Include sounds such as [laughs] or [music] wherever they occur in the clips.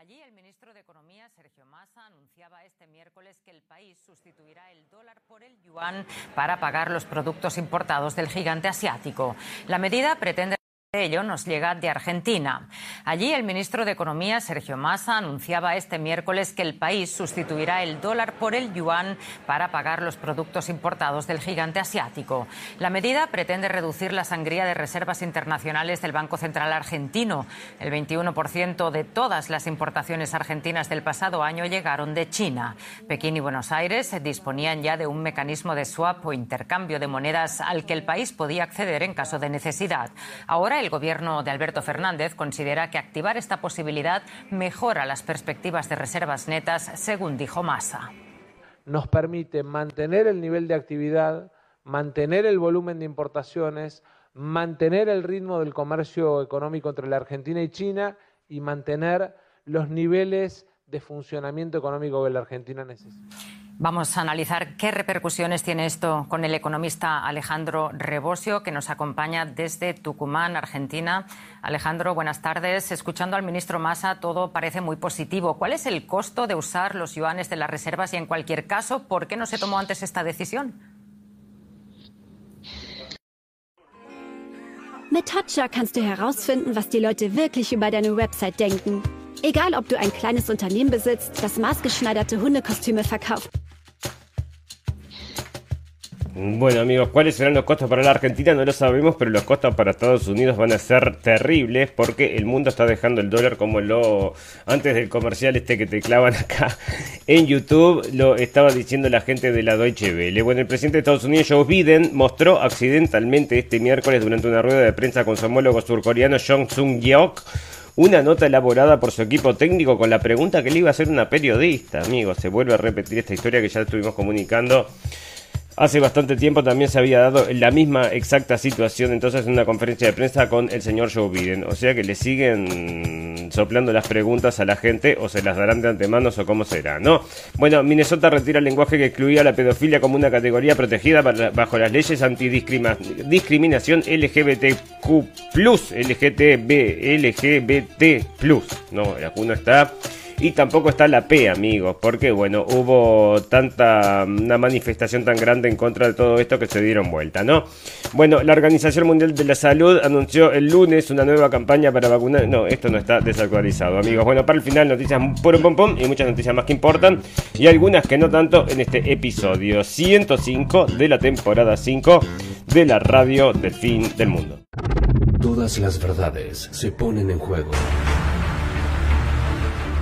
Allí el ministro de Economía, Sergio Massa, anunciaba este miércoles que el país sustituirá el dólar por el yuan para pagar los productos importados del gigante asiático. La medida pretende ello nos llega de Argentina. Allí el ministro de Economía, Sergio Massa, anunciaba este miércoles que el país sustituirá el dólar por el yuan para pagar los productos importados del gigante asiático. La medida pretende reducir la sangría de reservas internacionales del Banco Central argentino. El 21% de todas las importaciones argentinas del pasado año llegaron de China. Pekín y Buenos Aires disponían ya de un mecanismo de swap o intercambio de monedas al que el país podía acceder en caso de necesidad. Ahora el gobierno de Alberto Fernández considera que activar esta posibilidad mejora las perspectivas de reservas netas, según dijo Massa. Nos permite mantener el nivel de actividad, mantener el volumen de importaciones, mantener el ritmo del comercio económico entre la Argentina y China y mantener los niveles de funcionamiento económico que la Argentina necesita. Vamos a analizar qué repercusiones tiene esto con el economista Alejandro Rebosio, que nos acompaña desde Tucumán, Argentina. Alejandro, buenas tardes. Escuchando al ministro Massa, todo parece muy positivo. ¿Cuál es el costo de usar los yuanes de las reservas y, en cualquier caso, por qué no se tomó antes esta decisión? Mit kannst herausfinden, was die Leute wirklich über deine Website denken. Egal, ob du ein Unternehmen besitzt, maßgeschneiderte Hundekostüme Bueno amigos, ¿cuáles serán los costos para la Argentina? No lo sabemos, pero los costos para Estados Unidos van a ser terribles porque el mundo está dejando el dólar como lo... Antes del comercial este que te clavan acá en YouTube, lo estaba diciendo la gente de la Deutsche Welle. Bueno, el presidente de Estados Unidos, Joe Biden, mostró accidentalmente este miércoles durante una rueda de prensa con su homólogo surcoreano Jong Sung-yeok una nota elaborada por su equipo técnico con la pregunta que le iba a hacer una periodista, amigos. Se vuelve a repetir esta historia que ya estuvimos comunicando Hace bastante tiempo también se había dado la misma exacta situación entonces en una conferencia de prensa con el señor Joe Biden. O sea que le siguen soplando las preguntas a la gente o se las darán de antemano o cómo será, ¿no? Bueno, Minnesota retira el lenguaje que excluía la pedofilia como una categoría protegida bajo las leyes antidiscriminación LGBTQ+, LGTB, LGBT+. No, la uno está y tampoco está la P, amigos, porque bueno, hubo tanta una manifestación tan grande en contra de todo esto que se dieron vuelta, ¿no? Bueno, la Organización Mundial de la Salud anunció el lunes una nueva campaña para vacunar. No, esto no está desactualizado, amigos. Bueno, para el final noticias pum pum pum y muchas noticias más que importan y algunas que no tanto en este episodio 105 de la temporada 5 de la radio del fin del mundo. Todas las verdades se ponen en juego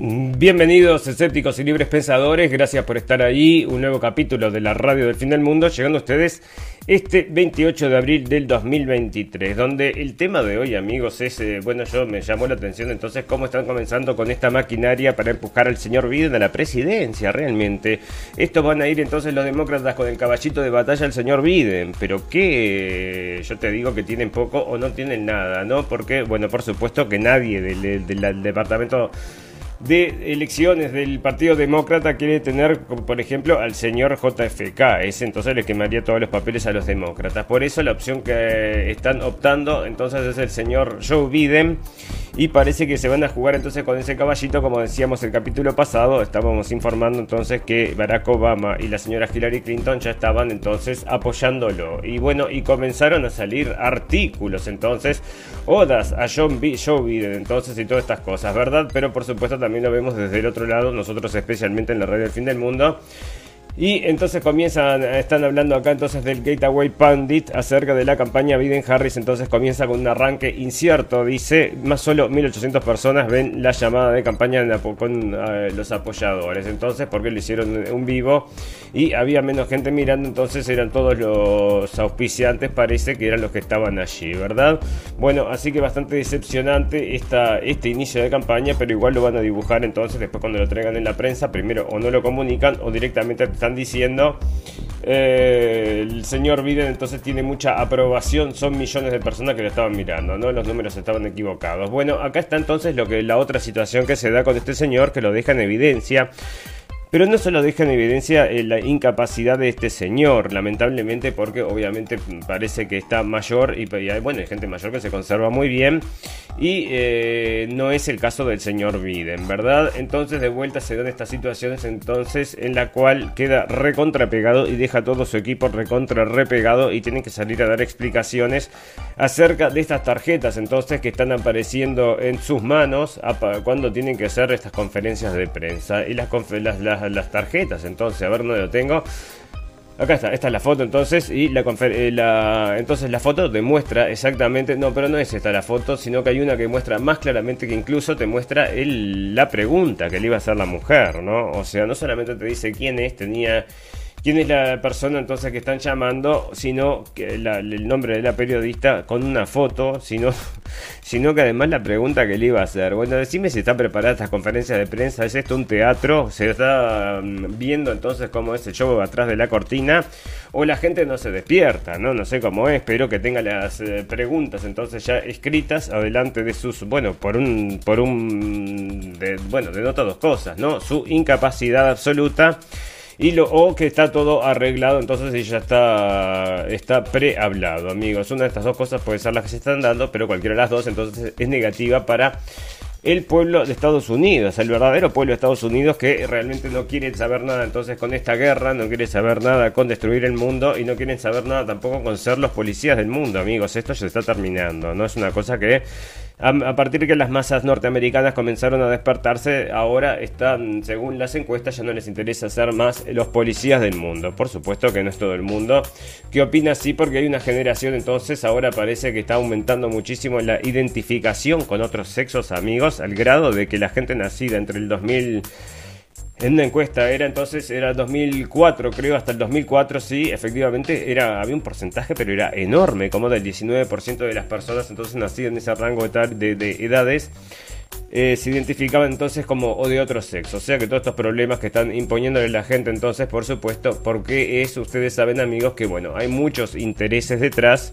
Bienvenidos escépticos y libres pensadores, gracias por estar ahí, un nuevo capítulo de la radio del fin del mundo, llegando a ustedes este 28 de abril del 2023, donde el tema de hoy amigos es, eh, bueno, yo me llamó la atención entonces cómo están comenzando con esta maquinaria para empujar al señor Biden a la presidencia, realmente. Estos van a ir entonces los demócratas con el caballito de batalla al señor Biden, pero que yo te digo que tienen poco o no tienen nada, ¿no? Porque, bueno, por supuesto que nadie del departamento de elecciones del Partido Demócrata quiere tener, por ejemplo, al señor JFK. Ese entonces le quemaría todos los papeles a los demócratas. Por eso la opción que están optando entonces es el señor Joe Biden. Y parece que se van a jugar entonces con ese caballito, como decíamos el capítulo pasado. Estábamos informando entonces que Barack Obama y la señora Hillary Clinton ya estaban entonces apoyándolo. Y bueno, y comenzaron a salir artículos entonces, odas a John B Joe Biden entonces y todas estas cosas, ¿verdad? Pero por supuesto también lo vemos desde el otro lado, nosotros especialmente en la radio del fin del mundo Y entonces comienzan, están hablando acá entonces del Gateway Pandit acerca de la campaña Biden-Harris. Entonces comienza con un arranque incierto. Dice, más solo 1.800 personas ven la llamada de campaña con eh, los apoyadores. Entonces, porque le hicieron un vivo y había menos gente mirando. Entonces eran todos los auspiciantes, parece que eran los que estaban allí, ¿verdad? Bueno, así que bastante decepcionante esta, este inicio de campaña, pero igual lo van a dibujar entonces después cuando lo traigan en la prensa. Primero o no lo comunican o directamente están diciendo eh, el señor Biden entonces tiene mucha aprobación, son millones de personas que lo estaban mirando, ¿no? Los números estaban equivocados. Bueno, acá está entonces lo que la otra situación que se da con este señor que lo deja en evidencia. Pero no solo deja en evidencia eh, la incapacidad de este señor, lamentablemente, porque obviamente parece que está mayor y, bueno, hay gente mayor que se conserva muy bien. Y eh, no es el caso del señor Biden, ¿verdad? Entonces de vuelta se dan estas situaciones entonces en la cual queda recontrapegado y deja todo su equipo recontra repegado y tienen que salir a dar explicaciones acerca de estas tarjetas entonces que están apareciendo en sus manos cuando tienen que hacer estas conferencias de prensa y las, las, las tarjetas entonces a ver dónde lo tengo Acá está, esta es la foto entonces y la, eh, la, entonces la foto demuestra exactamente, no, pero no es esta la foto, sino que hay una que muestra más claramente que incluso te muestra el, la pregunta que le iba a hacer la mujer, ¿no? O sea, no solamente te dice quién es, tenía quién es la persona entonces que están llamando, sino que el nombre de la periodista con una foto, sino, [laughs] sino que además la pregunta que le iba a hacer. Bueno, decime si está preparada esta conferencia de prensa, ¿es esto un teatro? ¿Se está mm, viendo entonces cómo es el show atrás de la cortina? ¿O la gente no se despierta? No, no sé cómo es, espero que tenga las eh, preguntas entonces ya escritas adelante de sus, bueno, por un, por un, de, bueno, denota dos cosas, ¿no? Su incapacidad absoluta y lo, o que está todo arreglado, entonces ya está, está prehablado, amigos. Una de estas dos cosas puede ser las que se están dando, pero cualquiera de las dos entonces es negativa para el pueblo de Estados Unidos, el verdadero pueblo de Estados Unidos que realmente no quiere saber nada entonces con esta guerra, no quiere saber nada con destruir el mundo y no quieren saber nada tampoco con ser los policías del mundo, amigos. Esto ya está terminando, no es una cosa que a, partir de que las masas norteamericanas comenzaron a despertarse, ahora están, según las encuestas, ya no les interesa ser más los policías del mundo. Por supuesto que no es todo el mundo que opina así, porque hay una generación entonces, ahora parece que está aumentando muchísimo la identificación con otros sexos amigos, al grado de que la gente nacida entre el 2000 en una encuesta era entonces, era 2004, creo, hasta el 2004, sí, efectivamente, era, había un porcentaje, pero era enorme, como del 19% de las personas entonces nacidas en ese rango de, de edades eh, se identificaban entonces como o de otro sexo. O sea que todos estos problemas que están imponiéndole la gente entonces, por supuesto, porque es, ustedes saben amigos, que bueno, hay muchos intereses detrás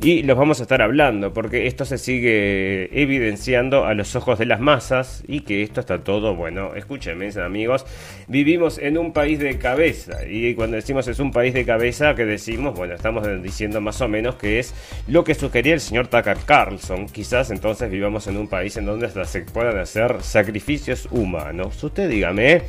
y los vamos a estar hablando, porque esto se sigue evidenciando a los ojos de las masas y que esto está todo, bueno, escúchenme amigos, vivimos en un país de cabeza y cuando decimos es un país de cabeza, que decimos? Bueno, estamos diciendo más o menos que es lo que sugería el señor Tucker Carlson. Quizás entonces vivamos en un país en donde las puedan hacer sacrificios humanos. Usted dígame,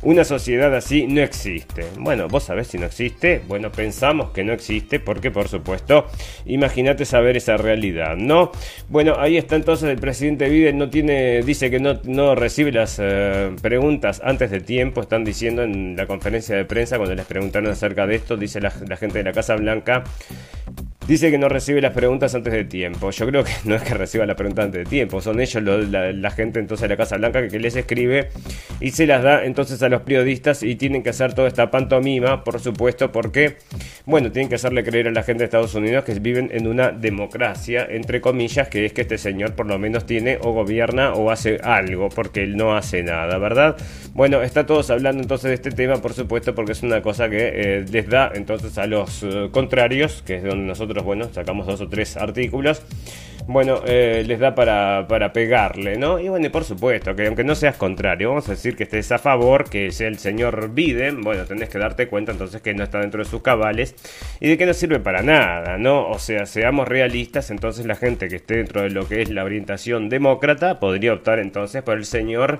una sociedad así no existe. Bueno, vos sabés si no existe. Bueno, pensamos que no existe porque, por supuesto, imagínate saber esa realidad, ¿no? Bueno, ahí está entonces el presidente Biden no tiene, dice que no, no recibe las eh, preguntas antes de tiempo. Están diciendo en la conferencia de prensa cuando les preguntaron acerca de esto, dice la, la gente de la Casa Blanca Dice que no recibe las preguntas antes de tiempo. Yo creo que [laughs] no es que reciba las preguntas antes de tiempo. Son ellos la, gente entonces de la Casa Blanca que, les escribe y se las da entonces a los periodistas y tienen que hacer toda esta pantomima, por supuesto, porque, bueno, tienen que hacerle creer a la gente de Estados Unidos que viven en una democracia, entre comillas, que es que este señor por lo menos tiene o gobierna o hace algo, porque él no hace nada, ¿verdad? Bueno, está todos hablando entonces de este tema, por supuesto, porque es una cosa que eh, les da entonces a los eh, contrarios, que es donde nosotros bueno, sacamos dos o tres artículos, bueno, eh, les da para, para, pegarle, ¿no? Y bueno, por supuesto, que aunque no seas contrario, vamos a decir que estés a favor, que sea el señor Biden, bueno, tenés que darte cuenta entonces que no está dentro de sus cabales y de que no sirve para nada, ¿no? O sea, seamos realistas, entonces la gente que esté dentro de lo que es la orientación demócrata podría optar entonces por el señor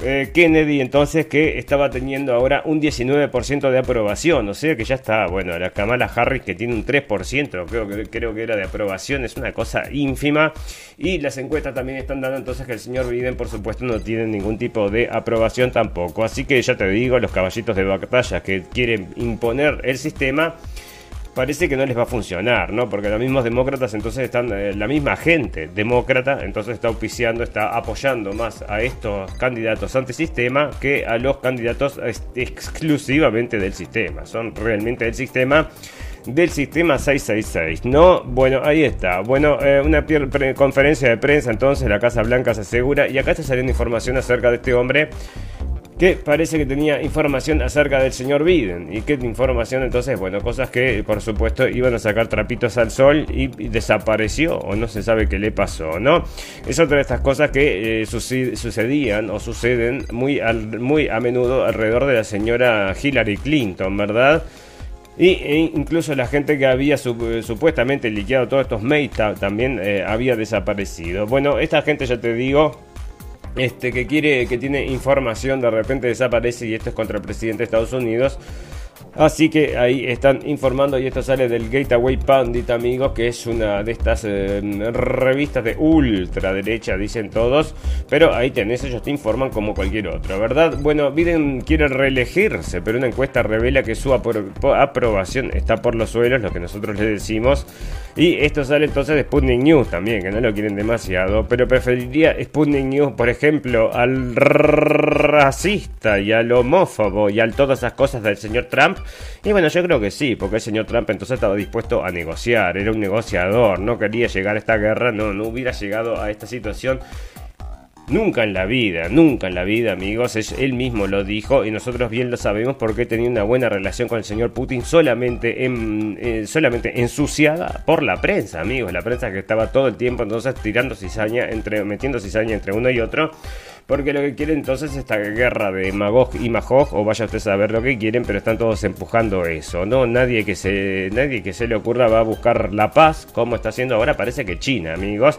eh, Kennedy entonces que estaba teniendo ahora un 19% de aprobación, o sea que ya está, bueno, la Kamala Harris que tiene un 3%, creo que, creo que era de aprobación, es una cosa ínfima, y las encuestas también están dando entonces que el señor Biden por supuesto no tiene ningún tipo de aprobación tampoco, así que ya te digo, los caballitos de batalla que quieren imponer el sistema, parece que no les va a funcionar, ¿no? Porque los mismos demócratas entonces están, eh, la misma gente demócrata entonces está auspiciando, está apoyando más a estos candidatos antisistema que a los candidatos exclusivamente del sistema. Son realmente del sistema del sistema 666, ¿no? Bueno, ahí está. Bueno, eh, una conferencia de prensa entonces la Casa Blanca se asegura y acá está saliendo información acerca de este hombre que parece que tenía información acerca del señor Biden. ¿Y qué información entonces? Bueno, cosas que por supuesto iban a sacar trapitos al sol y, desapareció o no se sabe qué le pasó, ¿no? Es otra de estas cosas que eh, sucedían o suceden muy, muy a menudo alrededor de la señora Hillary Clinton, ¿verdad? Y e incluso la gente que había supuestamente liqueado todos estos mails también eh, había desaparecido. Bueno, esta gente ya te digo este, que quiere, que tiene información, de repente desaparece y esto es contra el presidente de Estados Unidos. Así que ahí están informando y esto sale del Gateway Pandit, amigos, que es una de estas eh, revistas de ultraderecha, dicen todos. Pero ahí tenés, ellos te informan como cualquier otro, ¿verdad? Bueno, Biden quiere reelegirse, pero una encuesta revela que su aprobación está por los suelos, lo que nosotros le decimos. Y esto sale entonces de Sputnik News también, que no lo quieren demasiado. Pero preferiría Sputnik News, por ejemplo, al racista y al homófobo y a todas esas cosas del señor Trump y bueno, yo creo que sí, porque el señor Trump entonces estaba dispuesto a negociar, era un negociador, no quería llegar a esta guerra, no, no hubiera llegado a esta situación. Nunca en la vida, nunca en la vida, amigos. Él mismo lo dijo y nosotros bien lo sabemos porque tenía una buena relación con el señor Putin solamente, en, eh, solamente ensuciada por la prensa, amigos. La prensa que estaba todo el tiempo entonces tirando cizaña, entre, metiendo cizaña entre uno y otro. Porque lo que quieren entonces es esta guerra de Magog y Magog, o vaya usted a saber lo que quieren, pero están todos empujando eso, ¿no? Nadie que se, nadie que se le ocurra va a buscar la paz, como está haciendo ahora, parece que China, amigos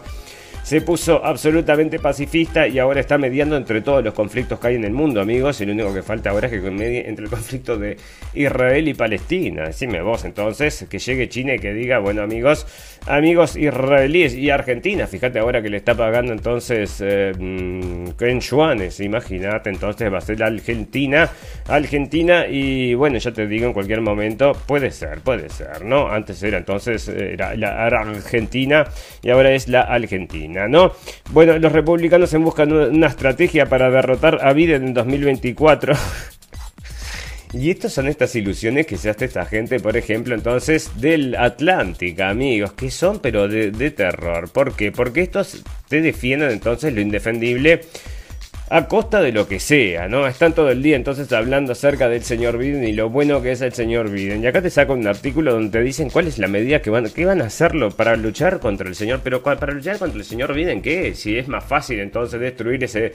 se puso absolutamente pacifista y ahora está mediando entre todos los conflictos que hay en el mundo, amigos. Y lo único que falta ahora es que medie entre el conflicto de Israel y Palestina. Decime vos entonces, que llegue China y que diga, bueno amigos, amigos israelíes y Argentina, fíjate ahora que le está pagando entonces eh, mm, imagínate, entonces va a ser la Argentina, Argentina y bueno, ya te digo en cualquier momento, puede ser, puede ser, ¿no? Antes era entonces era la Argentina y ahora es la Argentina. ¿No? Bueno, los republicanos en buscan una estrategia para derrotar a Biden en 2024. [laughs] Y estas son estas ilusiones que se hace esta gente, por ejemplo, entonces del Atlántico, amigos, que son pero de, de terror. ¿Por qué? Porque estos te defienden entonces lo indefendible a costa de lo que sea, ¿no? Están todo el día entonces hablando acerca del señor Biden y lo bueno que es el señor Biden. Y acá te saco un artículo donde te dicen cuál es la medida que van, que van a hacerlo para luchar contra el señor. Pero para luchar contra el señor Biden, ¿qué? Si es más fácil entonces destruir ese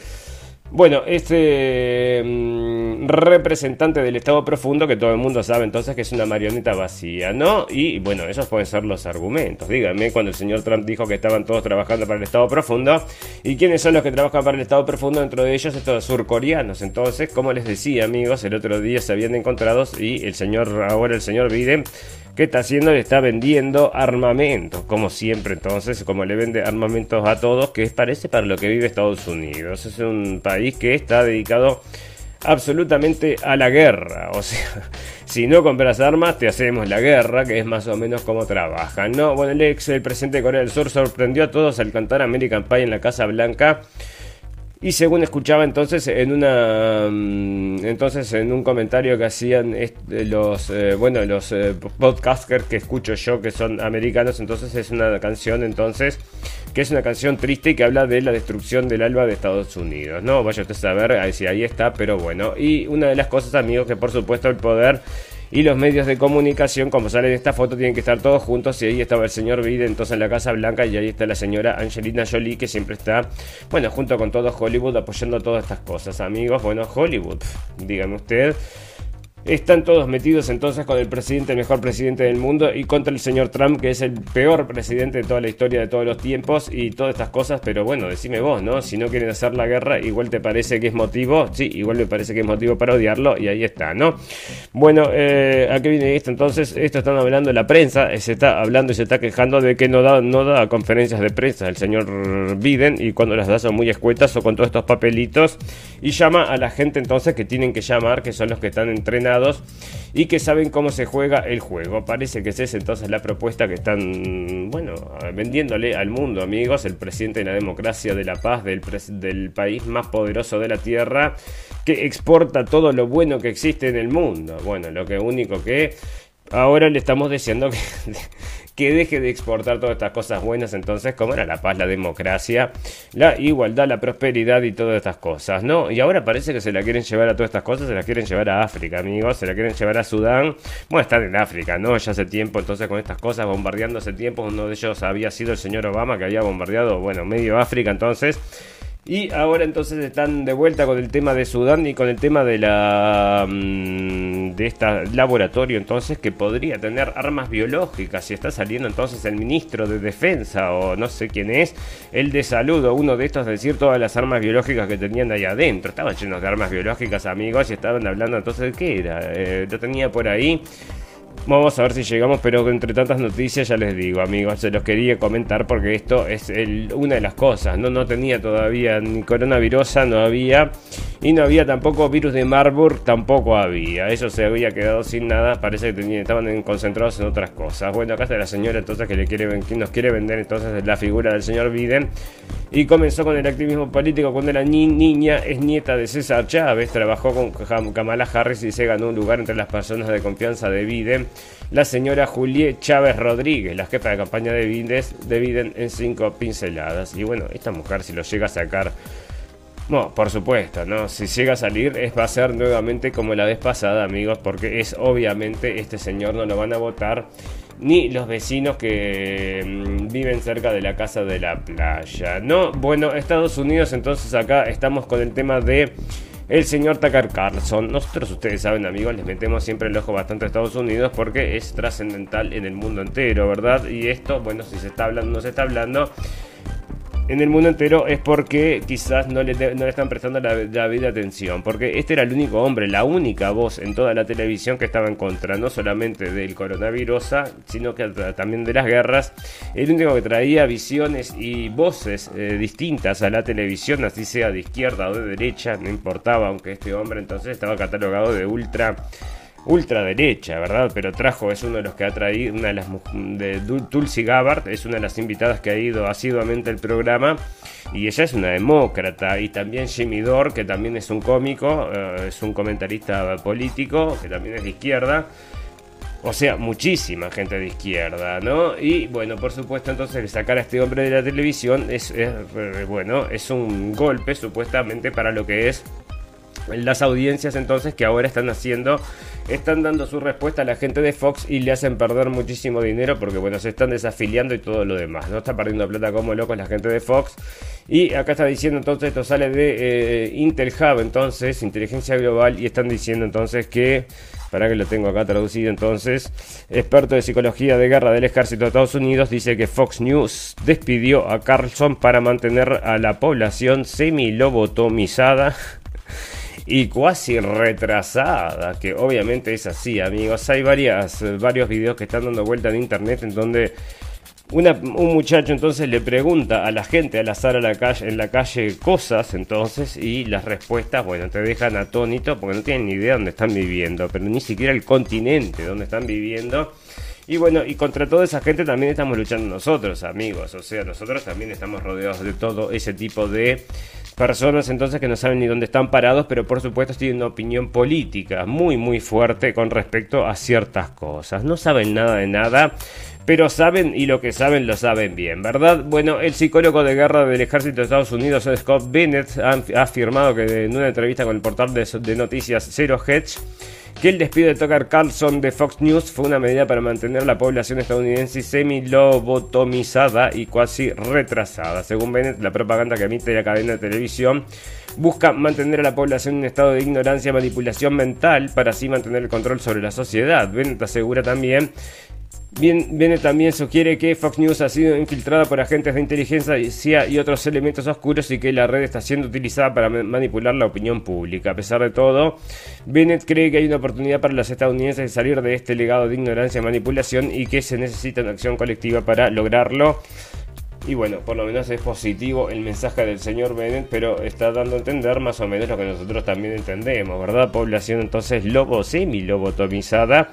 bueno, este mm, representante del Estado profundo, que todo el mundo sabe entonces que es una marioneta vacía, ¿no? Y bueno, esos pueden ser los argumentos. Díganme cuando el señor Trump dijo que estaban todos trabajando para el Estado profundo. ¿Y quiénes son los que trabajan para el Estado profundo? Dentro de ellos estos surcoreanos. Entonces, como les decía, amigos, el otro día se habían encontrado y el señor, ahora el señor Biden ¿Qué está haciendo? Le está vendiendo armamento, como siempre entonces, como le vende armamentos a todos, que parece para lo que vive Estados Unidos. Es un país que está dedicado absolutamente a la guerra. O sea, [laughs] si no compras armas, te hacemos la guerra, que es más o menos como trabajan. ¿no? Bueno, el ex, el presidente de Corea del Sur, sorprendió a todos al cantar American Pie en la Casa Blanca y según escuchaba entonces en una mm, entonces en un comentario que hacían los eh, bueno los eh, podcasters que escucho yo que son americanos, entonces es una canción entonces que es una canción triste y que habla de la destrucción del alba de Estados Unidos, ¿no? Vaya usted a saber si ahí está, pero bueno. Y una de las cosas, amigos, que por supuesto el poder y los medios de comunicación, como sale en esta foto, tienen que estar todos juntos. Y ahí estaba el señor Biden, entonces en la Casa Blanca, y ahí está la señora Angelina Jolie, que siempre está, bueno, junto con todo Hollywood apoyando todas estas cosas, amigos. Bueno, Hollywood, dígame usted. Están todos metidos entonces con el presidente, el mejor presidente del mundo, y contra el señor Trump, que es el peor presidente de toda la historia de todos los tiempos y todas estas cosas. Pero bueno, decime vos, ¿no? Si no quieren hacer la guerra, igual te parece que es motivo. Sí, igual me parece que es motivo para odiarlo, y ahí está, ¿no? Bueno, eh, ¿a qué viene esto? Entonces, esto están hablando en la prensa, se está hablando y se está quejando de que no da, no da conferencias de prensa el señor Biden, y cuando las da son muy escuetas o con todos estos papelitos, y llama a la gente entonces que tienen que llamar, que son los que están y que saben cómo se juega el juego. Parece que esa es entonces la propuesta que están, bueno, vendiéndole al mundo, amigos, el presidente de la democracia, de la paz, del, del país más poderoso de la tierra, que exporta todo lo bueno que existe en el mundo. Bueno, lo que único que ahora le estamos diciendo [laughs] que deje de exportar todas estas cosas buenas entonces, como era la paz, la democracia, la igualdad, la prosperidad y todas estas cosas, ¿no? Y ahora parece que se la quieren llevar a todas estas cosas, se la quieren llevar a África, amigos, se la quieren llevar a Sudán, bueno, están en África, ¿no? Ya hace tiempo entonces con estas cosas, bombardeando hace tiempo, uno de ellos había sido el señor Obama que había bombardeado, bueno, medio África entonces. Y ahora entonces están de vuelta con el tema de Sudán y con el tema de la mm, de este laboratorio entonces que podría tener armas biológicas. Y está saliendo entonces el ministro de defensa o no sé quién es, el de salud o uno de estos decir todas las armas biológicas que tenían ahí adentro, estaban llenos de armas biológicas amigos y estaban hablando entonces de qué era, eh, tenía por ahí Vamos a ver si llegamos, pero entre tantas noticias ya les digo, amigos, se los quería comentar porque esto es una de las cosas. No, no tenía todavía ni coronavirus, no había, y no había tampoco virus de Marburg, tampoco había. Eso se había quedado sin nada, parece que estaban concentrados en otras cosas. Bueno, acá está la señora entonces que le quiere, que nos quiere vender entonces la figura del señor Biden y comenzó con el activismo político cuando la niña es nieta de César Chávez, trabajó con Kamala Harris y se ganó un lugar entre las personas de confianza de Biden. La señora Juliet Chávez Rodríguez, la jefa de campaña de Biden, de en cinco pinceladas. Y bueno, esta mujer si lo llega a sacar no, por supuesto, ¿no? Si llega a salir, es, va a ser nuevamente como la vez pasada, amigos, porque es obviamente este señor no lo van a votar ni los vecinos que mm, viven cerca de la casa de la playa. No, bueno, Estados Unidos, entonces acá estamos con el tema de el señor Tucker Carlson. Nosotros, ustedes saben, amigos, les metemos siempre el ojo bastante a Estados Unidos porque es trascendental en el mundo entero, ¿verdad? Y esto, bueno, si se está hablando, no se está hablando en el mundo entero es porque quizás no le, no le están prestando la, vida atención. Porque este era el único hombre, la única voz en toda la televisión que estaba en contra, no solamente del coronavirus, sino que también de las guerras. El único que traía visiones y voces eh, distintas a la televisión, así sea de izquierda o de derecha, no importaba, aunque este hombre entonces estaba catalogado de ultra ultraderecha, ¿verdad? Pero trajo, es uno de los que ha traído, una de las de Tulsi Gabbard, es una de las invitadas que ha ido asiduamente al programa y ella es una demócrata y también Jimmy Dore, que también es un cómico, eh, es un comentarista político, que también es de izquierda. O sea, muchísima gente de izquierda, ¿no? Y bueno, por supuesto, entonces sacar a este hombre de la televisión es, eh, bueno, es un golpe supuestamente para lo que es las audiencias entonces que ahora están haciendo, están dando su respuesta a la gente de Fox y le hacen perder muchísimo dinero porque bueno, se están desafiliando y todo lo demás, ¿no? Está perdiendo plata como locos la gente de Fox. Y acá está diciendo entonces, esto sale de eh, Intel Hub, entonces, inteligencia global, y están diciendo entonces que, para que lo tengo acá traducido entonces, experto de psicología de guerra del ejército de Estados Unidos dice que Fox News despidió a Carlson para mantener a la población semi-lobotomizada [laughs] y cuasi retrasada, que obviamente es así, amigos. Hay varias, varios videos que están dando vuelta en internet en donde un muchacho entonces le pregunta a la gente al azar en la calle cosas entonces y las respuestas, bueno, te dejan atónito porque no tienen ni idea dónde están viviendo, pero ni siquiera el continente donde están viviendo. Y bueno, y contra toda esa gente también estamos luchando nosotros, amigos. O sea, nosotros también estamos rodeados de todo ese tipo de personas entonces que no saben ni dónde están parados, pero por supuesto tienen una opinión política muy muy fuerte con respecto a ciertas cosas. No saben nada de nada, pero saben y lo que saben lo saben bien, ¿verdad? Bueno, el psicólogo de guerra del ejército de Estados Unidos, Scott Bennett, ha afirmado que en una entrevista con el portal de, noticias Zero Hedge, que el despido de Tucker Carlson de Fox News fue una medida para mantener la población estadounidense semi-lobotomizada y casi retrasada. Según Bennett, la propaganda que emite la cadena de televisión busca mantener a la población en un estado de ignorancia y manipulación mental para así mantener el control sobre la sociedad. Bennett asegura también Bien, viene también sugiere que Fox News ha sido infiltrada por agentes de inteligencia y otros elementos oscuros y que la red está siendo utilizada para manipular la opinión pública. A pesar de todo, Bennett cree que hay una oportunidad para los estadounidenses de salir de este legado de ignorancia y manipulación y que se necesita una acción colectiva para lograrlo. Y bueno, por lo menos es positivo el mensaje del señor Bennett, pero está dando a entender más o menos lo que nosotros también entendemos, ¿verdad? Población entonces lobo semi-lobotomizada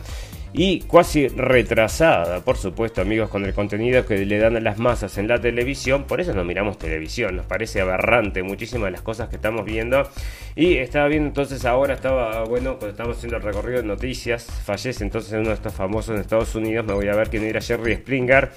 y casi retrasada, por supuesto, amigos, con el contenido que le dan a las masas en la televisión. Por eso no miramos televisión, nos parece aberrante muchísimas de las cosas que estamos viendo. Y estaba viendo entonces ahora, estaba, bueno, cuando estamos haciendo el recorrido de noticias, fallece entonces uno de estos famosos en Estados Unidos, me voy a ver quién era Jerry Springer.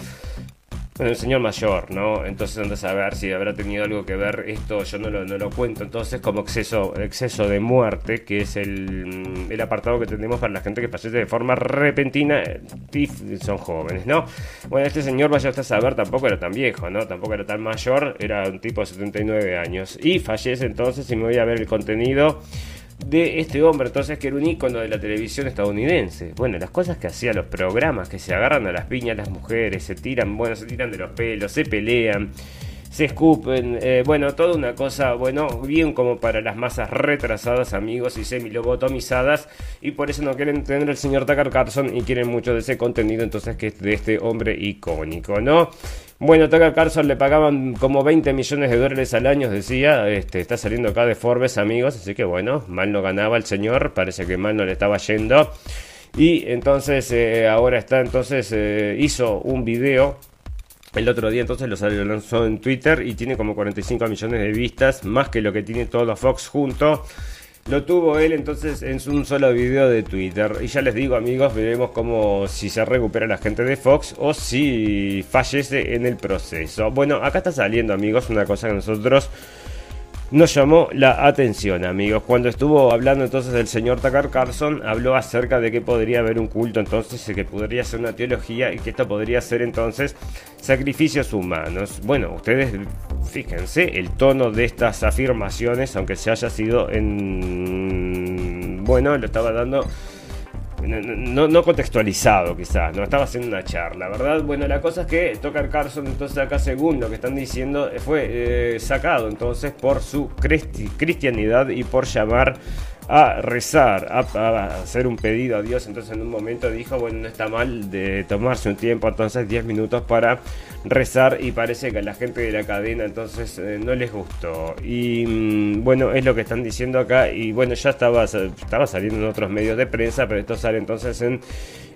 Bueno, el señor mayor, ¿no? Entonces antes a ver si habrá tenido algo que ver esto, yo no lo, no lo cuento. Entonces, como exceso, exceso de muerte, que es el, el apartado que tenemos para la gente que fallece de forma repentina y son jóvenes, ¿no? Bueno, este señor, vaya usted a saber, tampoco era tan viejo, ¿no? Tampoco era tan mayor, era un tipo de 79 años. Y fallece entonces, y me voy a ver el contenido de este hombre, entonces que era un ícono de la televisión estadounidense. Bueno, las cosas que hacía, los programas que se agarran a las piñas las mujeres, se tiran, bueno, se tiran de los pelos, se pelean, se escupen, eh, bueno, toda una cosa, bueno, bien como para las masas retrasadas, amigos, y semi-lobotomizadas, y por eso no quieren tener el señor Tucker Carlson y quieren mucho de ese contenido, entonces que es de este hombre icónico, ¿no? Bueno, Tucker Carlson le pagaban como 20 millones de dólares al año, decía. Este, está saliendo acá de Forbes, amigos. Así que bueno, mal no ganaba el señor. Parece que mal no le estaba yendo. Y entonces eh, ahora está, entonces eh, hizo un video. El otro día entonces lo lanzó en Twitter y tiene como 45 millones de vistas, más que lo que tiene todo Fox junto. Lo tuvo él entonces en un solo video de Twitter. Y ya les digo amigos, veremos cómo si se recupera la gente de Fox o si fallece en el proceso. Bueno, acá está saliendo amigos una cosa que nosotros nos llamó la atención, amigos. Cuando estuvo hablando entonces del señor Tucker Carlson, habló acerca de que podría haber un culto entonces, que podría ser una teología y que esto podría ser entonces sacrificios humanos. Bueno, ustedes fíjense el tono de estas afirmaciones, aunque se haya sido en... Bueno, lo estaba dando no, contextualizado quizás, no estaba haciendo una charla, ¿verdad? Bueno, la cosa es que Tucker Carlson entonces acá según lo que están diciendo fue eh, sacado entonces por su cristianidad y por llamar a rezar, a, hacer un pedido a Dios. Entonces en un momento dijo, bueno, no está mal de tomarse un tiempo, entonces 10 minutos para rezar y parece que a la gente de la cadena entonces eh, no les gustó. Y mm, bueno, es lo que están diciendo acá y bueno, ya estaba, estaba saliendo en otros medios de prensa, pero esto sale entonces en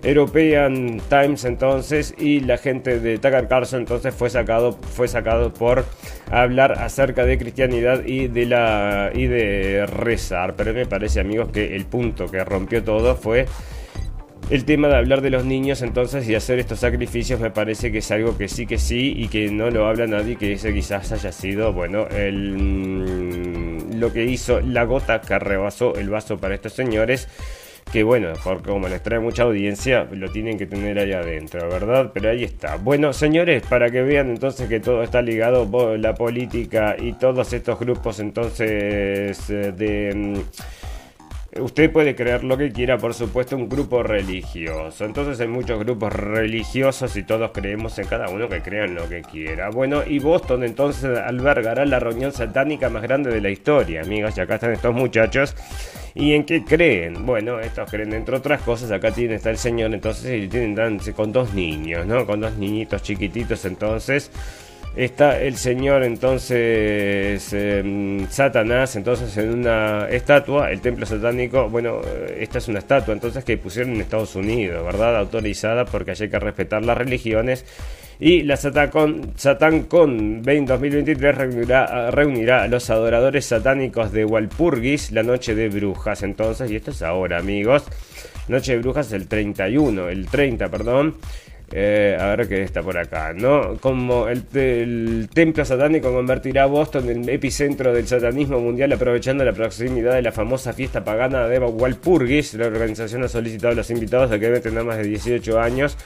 European Times entonces y la gente de Tucker Carlson entonces fue sacado fue sacado por hablar acerca de cristianidad y de la y de rezar, pero me parece amigos que el punto que rompió todo fue el tema de hablar de los niños entonces y hacer estos sacrificios me parece que es algo que sí que sí y que no lo habla nadie que ese quizás haya sido bueno mm, lo que hizo la gota que rebasó el vaso para estos señores que bueno, porque como les trae mucha audiencia, lo tienen que tener ahí adentro, ¿verdad? Pero ahí está. Bueno, señores, para que vean entonces que todo está ligado, la política y todos estos grupos entonces eh, de... Usted puede creer lo que quiera, por supuesto, un grupo religioso. Entonces hay muchos grupos religiosos y todos creemos en cada uno que crean lo que quiera. Bueno, y Boston entonces albergará la reunión satánica más grande de la historia, amigos. Y acá están estos muchachos. ¿Y en qué creen? Bueno, estos creen, entre otras cosas, acá tiene, está el señor, entonces, y tienen con dos niños, ¿no? Con dos niñitos chiquititos, entonces está el señor entonces em, Satanás entonces en una estatua el templo satánico. Bueno esta es una estatua entonces que pusieron en Estados Unidos verdad autorizada porque hay que respetar las religiones. Y la SatanCon, SatanCon 2023 reunirá, reunirá a los adoradores satánicos de Walpurgis la noche de brujas entonces. Y esto es ahora amigos. Noche de brujas el 31 el 30 perdón Eh, a ver qué está por acá, ¿no? Como el, templo satánico convertirá a Boston en el epicentro del satanismo mundial, aprovechando la proximidad de la famosa fiesta pagana de Walpurgis. La organización ha solicitado a los invitados que deben tener más de 18 años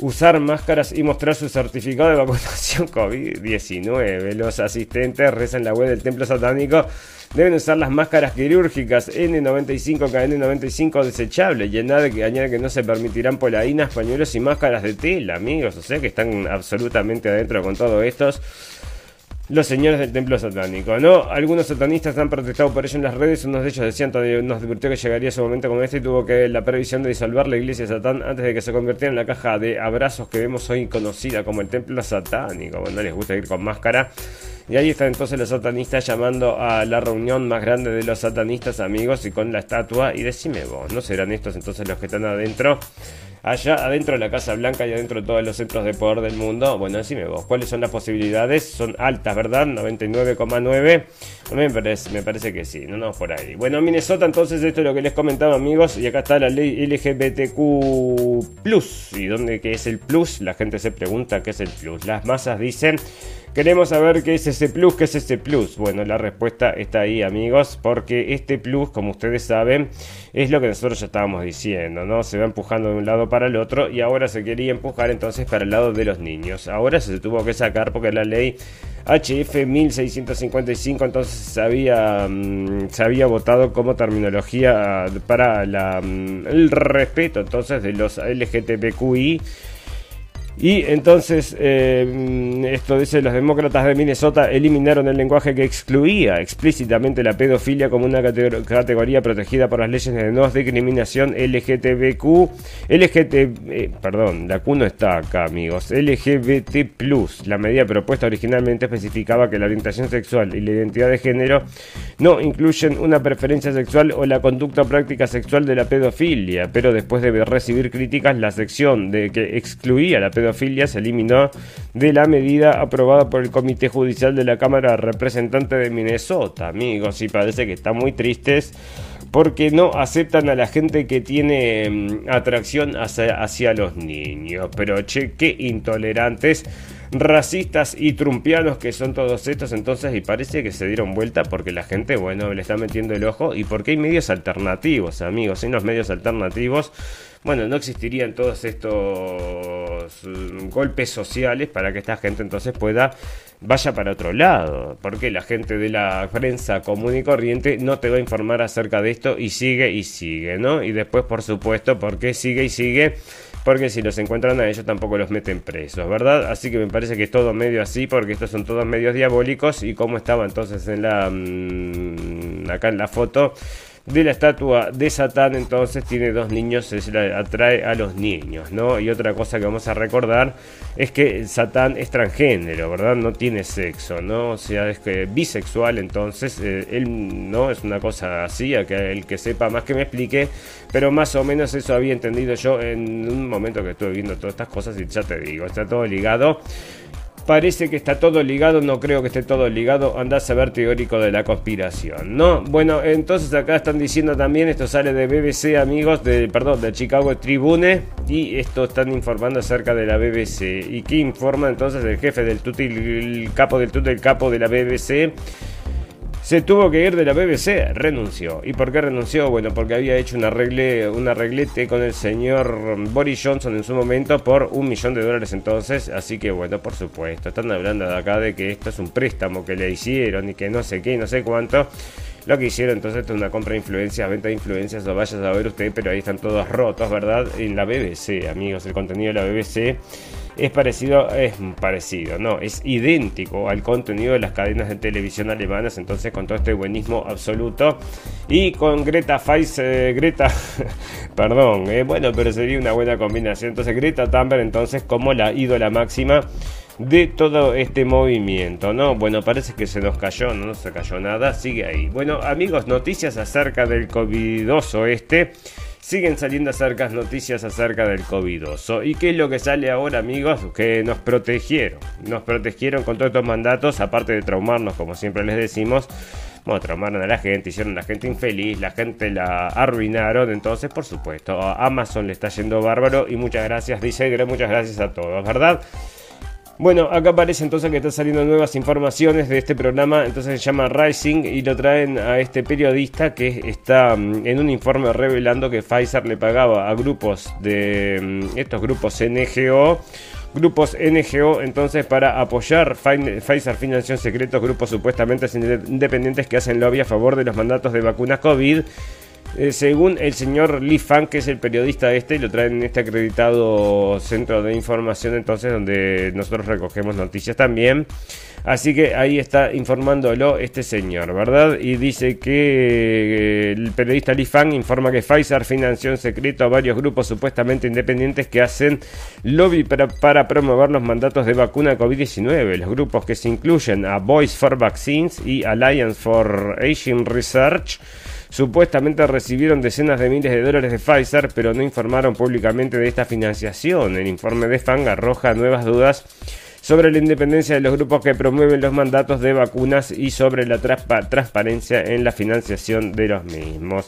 usar máscaras y mostrar su certificado de vacunación [laughs] COVID-19. Los asistentes rezan la web del templo satánico. Deben usar las máscaras quirúrgicas N95 KN95 desechables y añade que, añade que no se permitirán polainas, pañuelos y máscaras de tela, amigos. O sea que están absolutamente adentro con todo estos los señores del templo satánico, ¿no? Algunos satanistas han protestado por ello en las redes, unos de ellos decían, nos advirtió que llegaría ese momento como este y tuvo que la previsión de disolver la iglesia de Satán antes de que se convirtiera en la caja de abrazos que vemos hoy conocida como el templo satánico, bueno, les gusta ir con máscara. Y ahí están entonces los satanistas llamando a la reunión más grande de los satanistas amigos y con la estatua y decime vos, ¿no serán estos entonces los que están adentro? Allá adentro de la Casa Blanca y adentro de todos los centros de poder del mundo. Bueno, decime vos, ¿cuáles son las posibilidades? Son altas, ¿verdad? 99,9. Me parece, me parece que sí, no, no, por ahí. Bueno, Minnesota, entonces, esto es lo que les comentaba, amigos. Y acá está la ley LGBTQ. ¿Y dónde qué es el plus? La gente se pregunta qué es el plus. Las masas dicen Queremos saber qué es ese plus, qué es ese plus. Bueno, la respuesta está ahí, amigos, porque este plus, como ustedes saben, es lo que nosotros ya estábamos diciendo, ¿no? Se va empujando de un lado para el otro y ahora se quería empujar entonces para el lado de los niños. Ahora se tuvo que sacar porque la ley HF 1655 entonces se había, mm, se había votado como terminología para la, mm, el respeto entonces de los LGTBQI y entonces, eh, esto dice, los demócratas de Minnesota eliminaron el lenguaje que excluía explícitamente la pedofilia como una categoría protegida por las leyes de no discriminación LGTBQ, LGBT, eh, perdón, la Q no está acá, amigos, LGBT+. La medida propuesta originalmente especificaba que la orientación sexual y la identidad de género no incluyen una preferencia sexual o la conducta o práctica sexual de la pedofilia, pero después de recibir críticas, la sección de que excluía la pedofilia pedofilia se eliminó de la medida aprobada por el Comité Judicial de la Cámara Representante de Minnesota, amigos, y parece que están muy tristes porque no aceptan a la gente que tiene mm, atracción hacia, hacia los niños. Pero che, qué intolerantes racistas y trumpianos que son todos estos entonces y parece que se dieron vuelta porque la gente, bueno, le está metiendo el ojo. Y porque hay medios alternativos, amigos, en los medios alternativos bueno, no existirían todos estos mm, golpes sociales para que esta gente entonces pueda vaya para otro lado, porque la gente de la prensa común y corriente no te va a informar acerca de esto y sigue y sigue, ¿no? Y después, por supuesto, porque sigue y sigue, porque si los encuentran a ellos tampoco los meten presos, ¿verdad? Así que me parece que es todo medio así, porque estos son todos medios diabólicos y como estaba entonces en la mm, acá en la foto de la estatua de Satán, entonces tiene dos niños, se atrae a los niños, ¿no? Y otra cosa que vamos a recordar es que Satán es transgénero, ¿verdad? No tiene sexo, ¿no? O sea, es que bisexual, entonces eh, él no es una cosa así, a que el que sepa más que me explique, pero más o menos eso había entendido yo en un momento que estuve viendo todas estas cosas y ya te digo, está todo ligado parece que está todo ligado, no creo que esté todo ligado, andás a ver teórico de la conspiración, ¿no? Bueno, entonces acá están diciendo también, esto sale de BBC, amigos, de, perdón, de Chicago Tribune, y esto están informando acerca de la BBC. ¿Y qué informa entonces el jefe del tuti, el capo del tuti, el capo de la BBC? Se tuvo que ir de la BBC, renunció. ¿Y por qué renunció? Bueno, porque había hecho un, arregle, un arreglete con el señor Boris Johnson en su momento por un millón de dólares entonces. Así que bueno, por supuesto, están hablando de acá de que esto es un préstamo que le hicieron y que no sé qué, no sé cuánto. Lo que hicieron entonces es una compra de influencias, venta de influencias, o vayas a ver usted, pero ahí están todos rotos, ¿verdad? En la BBC, amigos, el contenido de la BBC es parecido, es parecido, no, es idéntico al contenido de las cadenas de televisión alemanas, entonces con todo este buenismo absoluto y con Greta Feis, eh, Greta, [laughs] perdón, eh, bueno, pero sería una buena combinación, entonces Greta Thunberg entonces como la ídola máxima de todo este movimiento, ¿no? Bueno, parece que se nos cayó, no, se cayó nada, sigue ahí. Bueno, amigos, noticias acerca del covidoso este. Siguen saliendo acerca noticias acerca del covidoso. ¿Y qué es lo que sale ahora, amigos? Que nos protegieron. Nos protegieron con todos estos mandatos, aparte de traumarnos, como siempre les decimos bueno, traumaron a la gente, hicieron a la gente infeliz, la gente la arruinaron, entonces por supuesto, a Amazon le está yendo bárbaro y muchas gracias, dice, muchas gracias a todos, ¿verdad? Bueno, acá aparece entonces que están saliendo nuevas informaciones de este programa, entonces se llama Rising y lo traen a este periodista que está mm, en un informe revelando que Pfizer le pagaba a grupos de mm, estos grupos NGO grupos NGO entonces para apoyar Pfizer Financiación Secretos, grupos supuestamente independientes que hacen lobby a favor de los mandatos de vacunas COVID eh, según el señor Lee Fan, que es el periodista este, lo traen en este acreditado centro de información, entonces, donde nosotros recogemos noticias también. Así que ahí está informándolo este señor, ¿verdad? Y dice que eh, el periodista Lee Fan informa que Pfizer financió en secreto a varios grupos supuestamente independientes que hacen lobby para, para promover los mandatos de vacuna COVID-19. Los grupos que se incluyen a Voice for Vaccines y Alliance for Asian Research Supuestamente recibieron decenas de miles de dólares de Pfizer, pero no informaron públicamente de esta financiación. El informe de Fang arroja nuevas dudas sobre la independencia de los grupos que promueven los mandatos de vacunas y sobre la transparencia en la financiación de los mismos.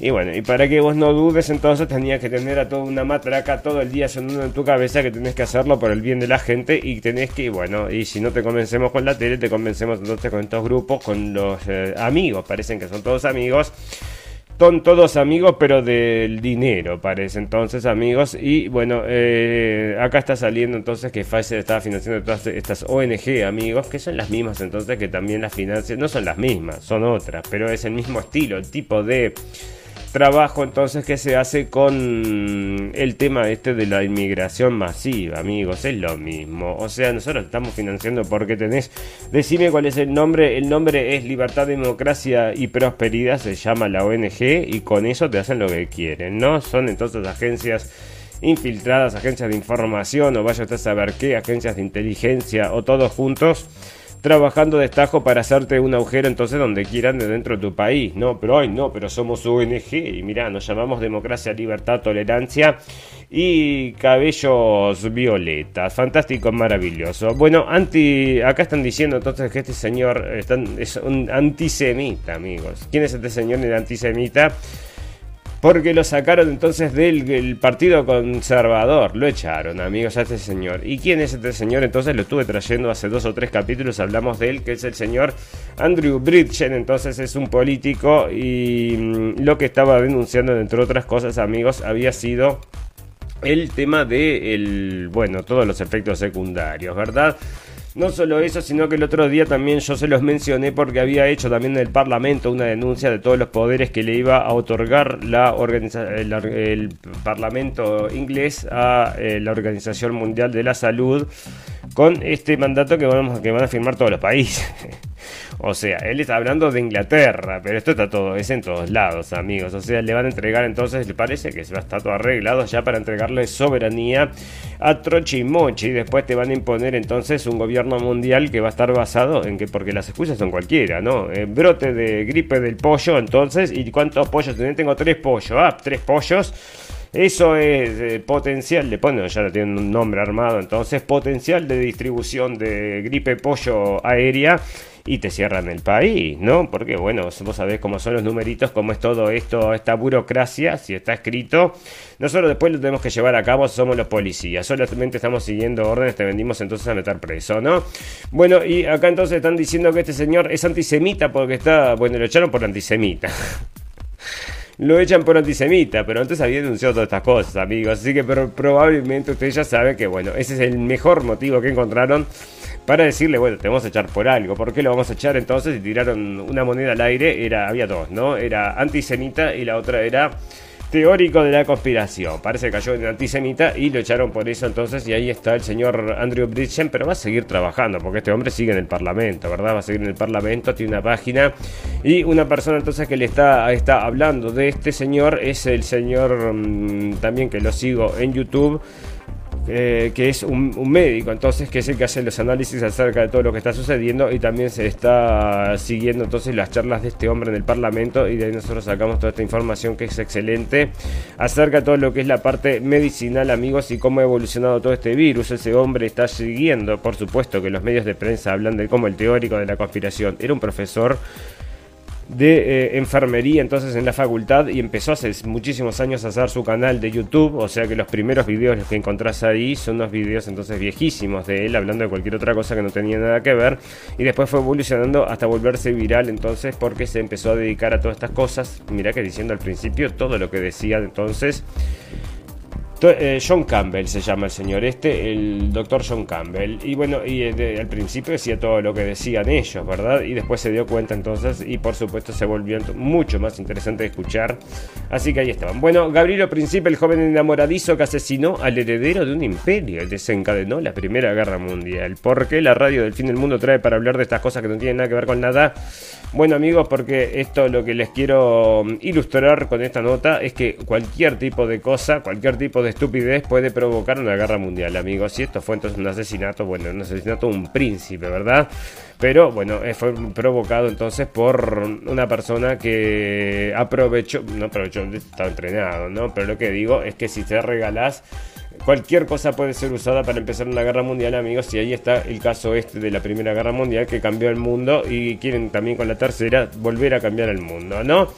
Y bueno, y para que vos no dudes, entonces tenías que tener a toda una matraca todo el día sonando en tu cabeza que tenés que hacerlo por el bien de la gente y tenés que, bueno, y si no te convencemos con la tele, te convencemos entonces con estos grupos, con los eh, amigos, parecen que son todos amigos. Son todos amigos, pero del dinero, parece entonces, amigos. Y bueno, eh, acá está saliendo entonces que Pfizer estaba financiando todas estas ONG, amigos, que son las mismas entonces que también las financian. No son las mismas, son otras, pero es el mismo estilo, el tipo de trabajo entonces que se hace con el tema este de la inmigración masiva, amigos, es lo mismo. O sea, nosotros estamos financiando porque tenés, decime cuál es el nombre, el nombre es Libertad, Democracia y Prosperidad, se llama la ONG y con eso te hacen lo que quieren, ¿no? Son entonces agencias infiltradas, agencias de información o vaya usted a saber qué, agencias de inteligencia o todos juntos trabajando de estajo para hacerte un agujero entonces donde quieran de dentro de tu país. No, pero hoy no, pero somos ONG y mira, nos llamamos democracia, libertad, tolerancia y cabellos violetas. Fantástico, maravilloso. Bueno, anti, acá están diciendo entonces que este señor es un antisemita, amigos. ¿Quién es este señor el antisemita? Porque lo sacaron entonces del Partido Conservador. Lo echaron, amigos, a este señor. ¿Y quién es este señor? Entonces lo estuve trayendo hace dos o tres capítulos. Hablamos de él, que es el señor Andrew Bridgen. Entonces es un político y mm, lo que estaba denunciando, entre otras cosas, amigos, había sido el tema de el, bueno, todos los efectos secundarios, ¿verdad? No solo eso, sino que el otro día también yo se los mencioné porque había hecho también en el Parlamento una denuncia de todos los poderes que le iba a otorgar la el, Parlamento inglés a eh, la Organización Mundial de la Salud con este mandato que, vamos, que van a firmar todos los países. [laughs] O sea, él está hablando de Inglaterra, pero esto está todo, es en todos lados, amigos. O sea, le van a entregar entonces, le parece que va a estar todo arreglado ya para entregarle soberanía a Trochimochi. Y después te van a imponer entonces un gobierno mundial que va a estar basado en que, porque las excusas son cualquiera, ¿no? Eh, brote de gripe del pollo, entonces, ¿y cuántos pollos tenés? Tengo tres pollos, ah, tres pollos. Eso es eh, potencial, le ponen, ya tienen un nombre armado, entonces potencial de distribución de gripe pollo aérea y te cierran el país, ¿no? Porque bueno, vos sabés cómo son los numeritos, cómo es todo esto, esta burocracia, si está escrito. Nosotros después lo tenemos que llevar a cabo, somos los policías, solamente estamos siguiendo órdenes, te vendimos entonces a meter preso, ¿no? Bueno, y acá entonces están diciendo que este señor es antisemita porque está, bueno, lo echaron por antisemita. [laughs] lo echan por antisemita, pero antes había denunciado todas estas cosas, amigos. Así que probablemente ustedes ya saben que, bueno, ese es el mejor motivo que encontraron para decirle, bueno, te vamos a echar por algo. ¿Por qué lo vamos a echar entonces? Y tiraron una moneda al aire, era, había dos, ¿no? Era antisemita y la otra era teórico de la conspiración. Parece que cayó en antisemita y lo echaron por eso entonces. Y ahí está el señor Andrew Bridgen, pero va a seguir trabajando porque este hombre sigue en el Parlamento, ¿verdad? Va a seguir en el Parlamento, tiene una página. Y una persona entonces que le está, está hablando de este señor es el señor mm, también que lo sigo en YouTube eh, que es un, médico, entonces, que es el que hace los análisis acerca de todo lo que está sucediendo y también se está siguiendo entonces las charlas de este hombre en el Parlamento y de ahí nosotros sacamos toda esta información que es excelente acerca de todo lo que es la parte medicinal, amigos, y cómo ha evolucionado todo este virus. Ese hombre está siguiendo, por supuesto, que los medios de prensa hablan de como el teórico de la conspiración. Era un profesor de eh, enfermería entonces en la facultad y empezó hace muchísimos años a hacer su canal de YouTube, o sea que los primeros videos que encontrás ahí son unos videos entonces viejísimos de él hablando de cualquier otra cosa que no tenía nada que ver y después fue evolucionando hasta volverse viral entonces porque se empezó a dedicar a todas estas cosas, mira que diciendo al principio todo lo que decía entonces eh, John Campbell se llama el señor este, el doctor John Campbell. Y bueno, y eh, al principio decía todo lo que decían ellos, ¿verdad? Y después se dio cuenta entonces y por supuesto se volvió mucho más interesante de escuchar. Así que ahí estaban. Bueno, Gabrielo Príncipe, el joven enamoradizo que asesinó al heredero de un imperio desencadenó la Primera Guerra Mundial. ¿Por qué la radio del fin del mundo trae para hablar de estas cosas que no tienen nada que ver con nada? Bueno amigos, porque esto lo que les quiero mm, ilustrar con esta nota es que cualquier tipo de cosa, cualquier tipo de estupidez puede provocar una guerra mundial, amigos. Y esto fue entonces un asesinato, bueno, un asesinato de un príncipe, ¿verdad? Pero bueno, eh, fue provocado entonces por una persona que aprovechó, no aprovechó, estaba entrenado, ¿no? Pero lo que digo es que si te regalás Cualquier cosa puede ser usada para empezar una guerra mundial, amigos, y ahí está el caso este de la Primera Guerra Mundial que cambió el mundo y quieren también con la tercera volver a cambiar el mundo, ¿no?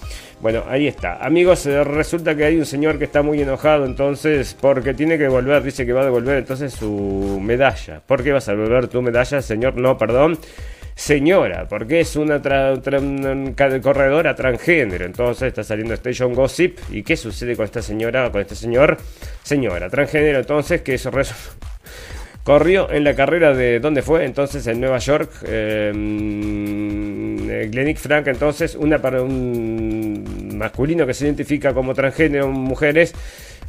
Bueno, ahí está. Amigos, eh, resulta que hay un señor que está muy enojado entonces porque tiene que volver, dice que va a devolver entonces su medalla. ¿Por qué vas a devolver tu medalla, señor? No, perdón señora, porque es una, corredora transgénero. Entonces está saliendo Station Gossip. ¿Y qué sucede con esta señora, con este señor? Señora, transgénero, entonces, que eso [laughs] corrió en la carrera de dónde fue entonces en Nueva York eh, Frank entonces una para un masculino que se identifica como transgénero mujeres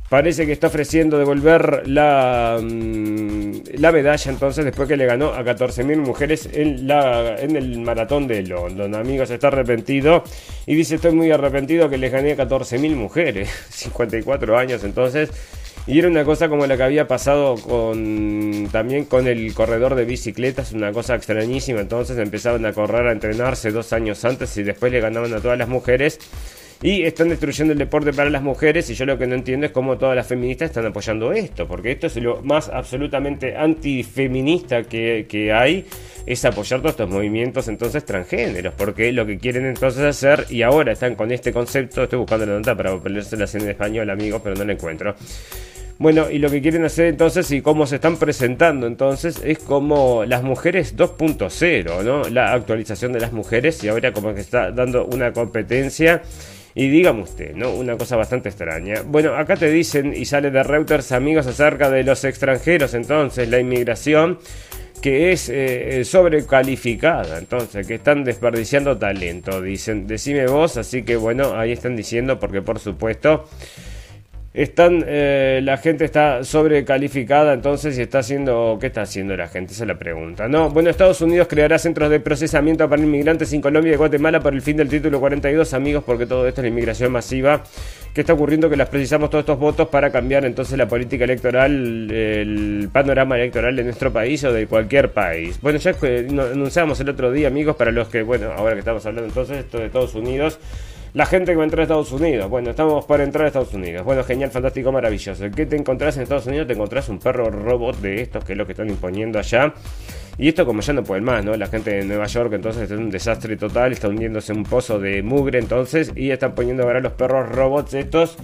parece que está ofreciendo devolver la, mm, la medalla entonces después que le ganó a 14.000 mujeres en, la, en el maratón de London. Amigos, está arrepentido y dice estoy muy arrepentido que le gané a 14.000 mujeres, [laughs] 54 años entonces. Y era una cosa como la que había pasado con también con el corredor de bicicletas, una cosa extrañísima. Entonces empezaban a correr, a entrenarse dos años antes y después le ganaban a todas las mujeres y están destruyendo el deporte para las mujeres y yo lo que no entiendo es cómo todas las feministas están apoyando esto, porque esto es lo más absolutamente antifeminista que, que hay, es apoyar todos estos movimientos entonces transgéneros, porque lo que quieren entonces hacer, y ahora están con este concepto, estoy buscando la nota para ponérsela en español amigos, pero no la encuentro. Bueno, y lo que quieren hacer entonces y cómo se están presentando entonces es como las mujeres 2.0, ¿no? La actualización de las mujeres y ahora como que está dando una competencia y dígame usted, ¿no? Una cosa bastante extraña. Bueno, acá te dicen y sale de Reuters amigos acerca de los extranjeros, entonces la inmigración que es eh, sobrecalificada, entonces que están desperdiciando talento, dicen, decime vos, así que bueno, ahí están diciendo porque por supuesto están, eh, la gente está sobrecalificada, entonces, y está haciendo, ¿qué está haciendo la gente? Es la pregunta, ¿no? Bueno, Estados Unidos creará centros de procesamiento para inmigrantes en Colombia y Guatemala por el fin del título 42, amigos, porque todo esto es la inmigración masiva que está ocurriendo, que las precisamos todos estos votos para cambiar entonces la política electoral, el panorama electoral de nuestro país o de cualquier país. Bueno, ya anunciamos el otro día, amigos, para los que, bueno, ahora que estamos hablando entonces esto de Estados Unidos, la gente que va a entrar a Estados Unidos. Bueno, estamos para entrar a Estados Unidos. Bueno, genial, fantástico, maravilloso. ¿Qué te encontrás en Estados Unidos? Te encontrás un perro robot de estos, que es lo que están imponiendo allá. Y esto como ya no pueden más, ¿no? La gente de Nueva York entonces es un desastre total, está hundiéndose en un pozo de mugre entonces y están poniendo ahora los perros robots estos.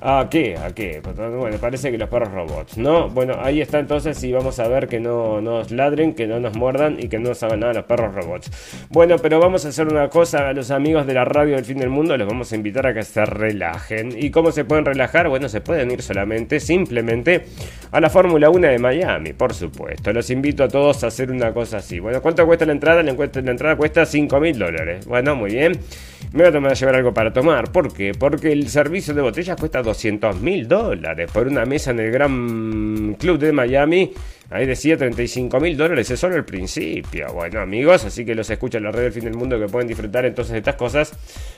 ¿A qué? ¿A qué? Bueno, parece que los perros robots, ¿no? Bueno, ahí está entonces y vamos a ver que no nos ladren, que no nos muerdan y que no nos hagan nada los perros robots. Bueno, pero vamos a hacer una cosa a los amigos de la radio del fin del mundo, los vamos a invitar a que se relajen. ¿Y cómo se pueden relajar? Bueno, se pueden ir solamente, simplemente a la Fórmula 1 de Miami, por supuesto. Los invito a todos a hacer un una cosa así. Bueno, ¿cuánto cuesta la entrada? La, entrada cuesta 5 mil dólares. Bueno, muy bien. Me voy a tomar a llevar algo para tomar. ¿Por qué? Porque el servicio de botellas cuesta 200 mil dólares por una mesa en el Gran Club de Miami. Ahí decía 35 mil dólares, es solo el principio. Bueno, amigos, así que los escucha la red del fin del mundo que pueden disfrutar entonces de estas cosas.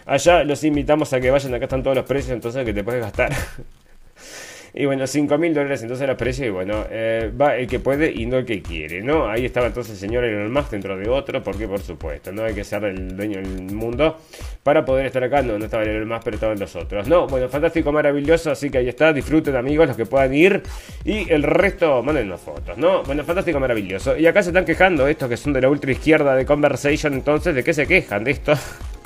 Allá los invitamos a que vayan, acá están todos los precios, entonces que te puedes gastar [laughs] Y bueno, 5 mil dólares entonces los precios. Y bueno, eh, va el que puede y no el que quiere, ¿no? Ahí estaba entonces el señor Elon Musk dentro de otro, porque por supuesto, no hay que ser el dueño del mundo para poder estar acá. No, no estaba Elon Musk, pero estaban los otros. No, bueno, fantástico, maravilloso. Así que ahí está. Disfruten, amigos, los que puedan ir. Y el resto, mándenos fotos, ¿no? Bueno, fantástico, maravilloso. Y acá se están quejando estos que son de la ultra izquierda de Conversation. Entonces, ¿de qué se quejan? De esto. [laughs]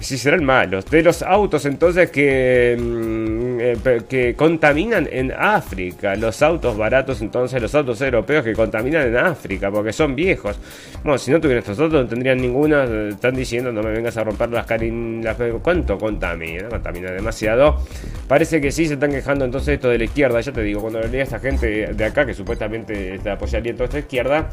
si serán malos. De los autos entonces que, mm, eh, que contaminan en África. Los autos baratos entonces, los autos europeos que contaminan en África porque son viejos. Bueno, si no tuvieran estos autos no tendrían ninguna. Están diciendo no me vengas a romper las carinas. ¿Cuánto contamina? Contamina demasiado. Parece que sí se están quejando entonces esto de la izquierda. Ya te digo, cuando leía a esta gente de acá que supuestamente apoyaría toda esta izquierda.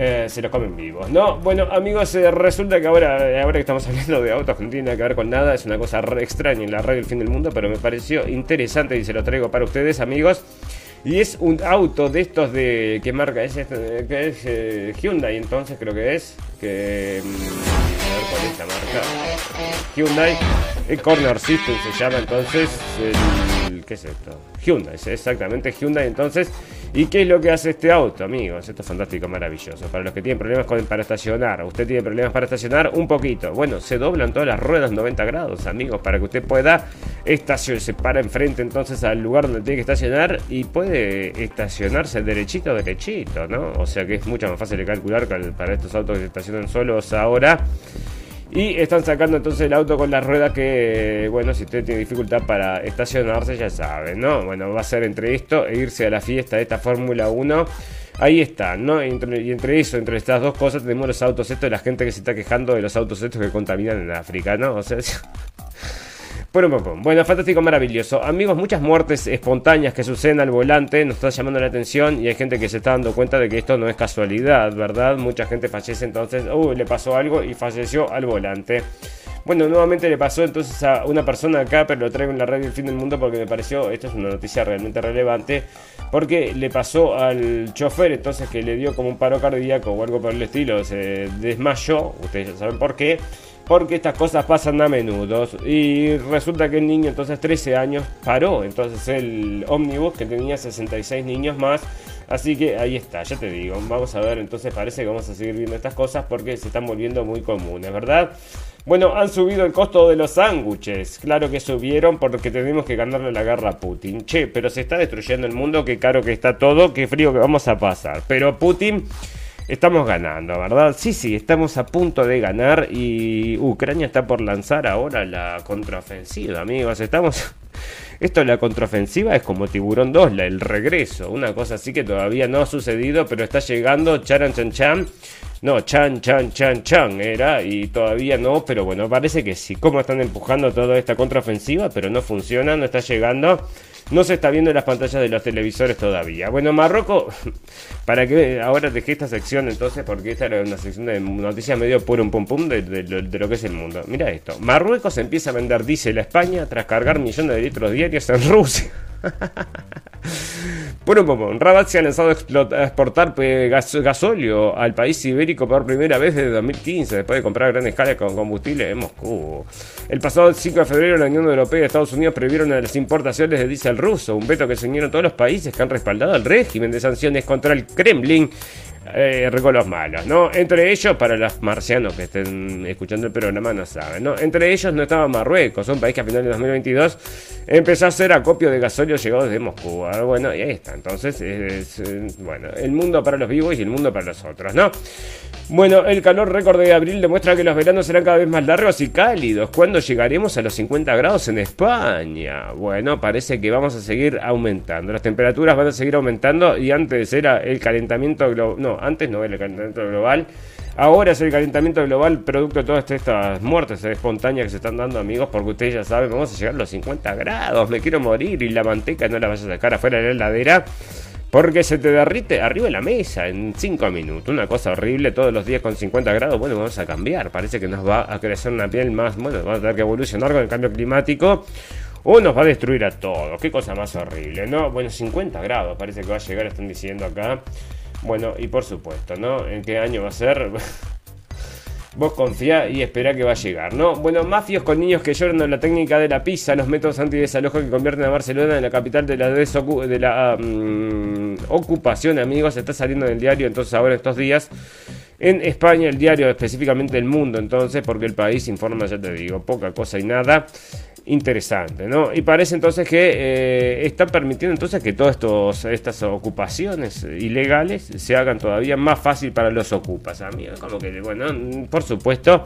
Eh, se los comen vivos. No, bueno, amigos, eh, resulta que ahora, eh, ahora que estamos [laughs] hablando de autos que no tienen nada que ver con nada, es una cosa extraña en la radio del fin del mundo, pero me pareció interesante y se lo traigo para ustedes, amigos. Y es un auto de estos de. ¿Qué marca es? Este? que es Hyundai, entonces creo que es. Que. Mm. Hyundai. El Corner System se llama entonces. ¿Qué es esto? Hyundai, exactamente Hyundai entonces. ¿Y qué es lo que hace este auto, amigos? Esto es fantástico, maravilloso. Para los que tienen problemas para estacionar, usted tiene problemas para estacionar, un poquito. Bueno, se doblan todas las ruedas 90 grados, amigos, para que usted pueda estacionar. Se para enfrente entonces al lugar donde tiene que estacionar y puede estacionarse derechito, derechito, ¿no? O sea que es mucho más fácil de calcular para estos autos que se estacionan solos ahora. Y están sacando entonces el auto con las ruedas que, bueno, si usted tiene dificultad para estacionarse, ya sabe, ¿no? Bueno, va a ser entre esto e irse a la fiesta de esta Fórmula 1. Ahí está, ¿no? Y entre, eso, entre estas dos cosas, tenemos los autos estos la gente que se está quejando de los autos estos que contaminan en África, ¿no? O sea, [laughs] Bueno, bueno, fantástico, maravilloso. Amigos, muchas muertes espontáneas que suceden al volante nos está llamando la atención y hay gente que se está dando cuenta de que esto no es casualidad, ¿verdad? Mucha gente fallece entonces, uy, le pasó algo y falleció al volante. Bueno, nuevamente le pasó entonces a una persona acá, pero lo traigo en la radio El Fin del Mundo porque me pareció, esto es una noticia realmente relevante, porque le pasó al chofer entonces que le dio como un paro cardíaco o algo por el estilo, se desmayó, ustedes ya saben por qué porque estas cosas pasan a menudo. Y resulta que el niño, entonces 13 años, paró. Entonces el ómnibus que tenía 66 niños más. Así que ahí está, ya te digo. Vamos a ver, entonces parece que vamos a seguir viendo estas cosas porque se están volviendo muy comunes, ¿verdad? Bueno, han subido el costo de los sándwiches. Claro que subieron porque tenemos que ganarle la guerra a Putin. Che, pero se está destruyendo el mundo, qué caro que está todo, qué frío que vamos a pasar. Pero Putin Estamos ganando, ¿verdad? Sí, sí, estamos a punto de ganar y Ucrania está por lanzar ahora la contraofensiva, amigos. Estamos... [laughs] Esto, la contraofensiva, es como Tiburón 2, la, el regreso. Una cosa así que todavía no ha sucedido, pero está llegando. Charan Chan Chan. No, Chan Chan Chan Chan era y todavía no, pero bueno, parece que sí. ¿Cómo están empujando toda esta contraofensiva? Pero no funciona, no está llegando no se está viendo en las pantallas de los televisores todavía. Bueno, Marruecos, [laughs] para que ahora dejé esta sección entonces, porque esta era una sección de noticias medio puro un pum pum de, de, lo que es el mundo. Mira esto, Marruecos empieza a vender diésel a España tras cargar millones de litros diarios en Rusia. [laughs] Bueno, bueno, Rabat se ha lanzado a exportar gasóleo al país ibérico por primera vez desde 2015, después de comprar a gran escala con combustible en Moscú. El pasado 5 de febrero, la Unión Europea y Estados Unidos prohibieron las importaciones de diésel ruso, un veto que se unieron todos los países que han respaldado el régimen de sanciones contra el Kremlin eh, los malos, ¿no? Entre ellos, para los marcianos que estén escuchando el programa, no saben, ¿no? Entre ellos no estaba Marruecos, un país que a finales de 2022 empezó a hacer acopio de gasolio llegado desde Moscú. Ah, bueno, y ahí está. Entonces, es, bueno, el mundo para los vivos y el mundo para los otros, ¿no? Bueno, el calor récord de abril demuestra que los veranos serán cada vez más largos y cálidos. ¿Cuándo llegaremos a los 50 grados en España? Bueno, parece que vamos a seguir aumentando. Las temperaturas van a seguir aumentando y antes era el calentamiento global. No, antes no era el calentamiento global. Ahora es el calentamiento global producto de todas estas muertes espontáneas que se están dando, amigos, porque ustedes ya saben, vamos a llegar a los 50 grados. Me quiero morir y la manteca no la vas a sacar afuera de la heladera porque se te derrite arriba de la mesa en 5 minutos. Una cosa horrible todos los días con 50 grados. Bueno, vamos a cambiar. Parece que nos va a crecer una piel más. Bueno, vamos a tener que evolucionar con el cambio climático. O nos va a destruir a todos. Qué cosa más horrible, ¿no? Bueno, 50 grados parece que va a llegar, están diciendo acá. Bueno, y por supuesto, ¿no? ¿En qué año va a ser? [laughs] Vos confía y espera que va a llegar, ¿no? Bueno, mafios con niños que lloran en la técnica de la pizza, los métodos anti-desalojo que convierten a Barcelona en la capital de la, de la mm, ocupación, amigos. Está saliendo en el diario, entonces ahora estos días. En España, el diario específicamente El Mundo, entonces, porque el país informa, ya te digo, poca cosa y nada interesante, ¿no? Y parece entonces que eh, están permitiendo entonces que todas estas ocupaciones ilegales se hagan todavía más fácil para los ocupas, amigos. Como que, bueno, por supuesto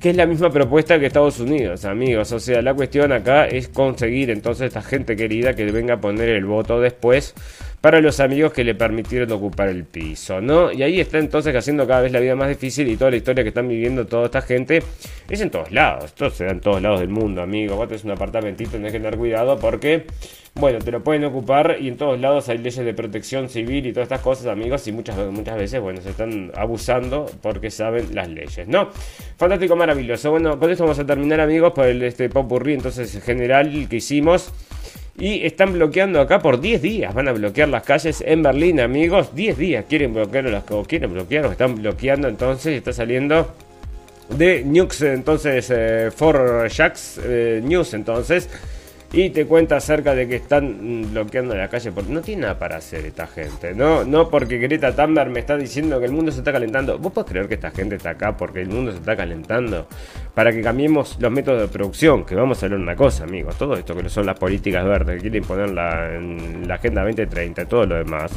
que es la misma propuesta que Estados Unidos, amigos. O sea, la cuestión acá es conseguir entonces esta gente querida que venga a poner el voto después para los amigos que le permitieron ocupar el piso, ¿no? Y ahí está entonces haciendo cada vez la vida más difícil y toda la historia que están viviendo toda esta gente es en todos lados, esto se da en todos lados del mundo, amigo. Vos tenés un apartamentito, tenés que tener cuidado porque, bueno, te lo pueden ocupar y en todos lados hay leyes de protección civil y todas estas cosas, amigos, y muchas, muchas veces, bueno, se están abusando porque saben las leyes, ¿no? Fantástico, maravilloso. Bueno, con esto vamos a terminar, amigos, por el este popurrí entonces general que hicimos. Y están bloqueando acá por 10 días. Van a bloquear las calles en Berlín, amigos. 10 días quieren bloquear quieren bloquear o están bloqueando. Entonces está saliendo de News, entonces, eh, for Jacks eh, News, entonces y te cuenta acerca de que están bloqueando la calle porque no tiene nada para hacer esta gente, ¿no? No porque Greta Thunberg me está diciendo que el mundo se está calentando. ¿Vos podés creer que esta gente está acá porque el mundo se está calentando? Para que cambiemos los métodos de producción, que vamos a hablar una cosa, amigos, todo esto que son las políticas verdes, que quieren poner en la Agenda 2030 y todo lo demás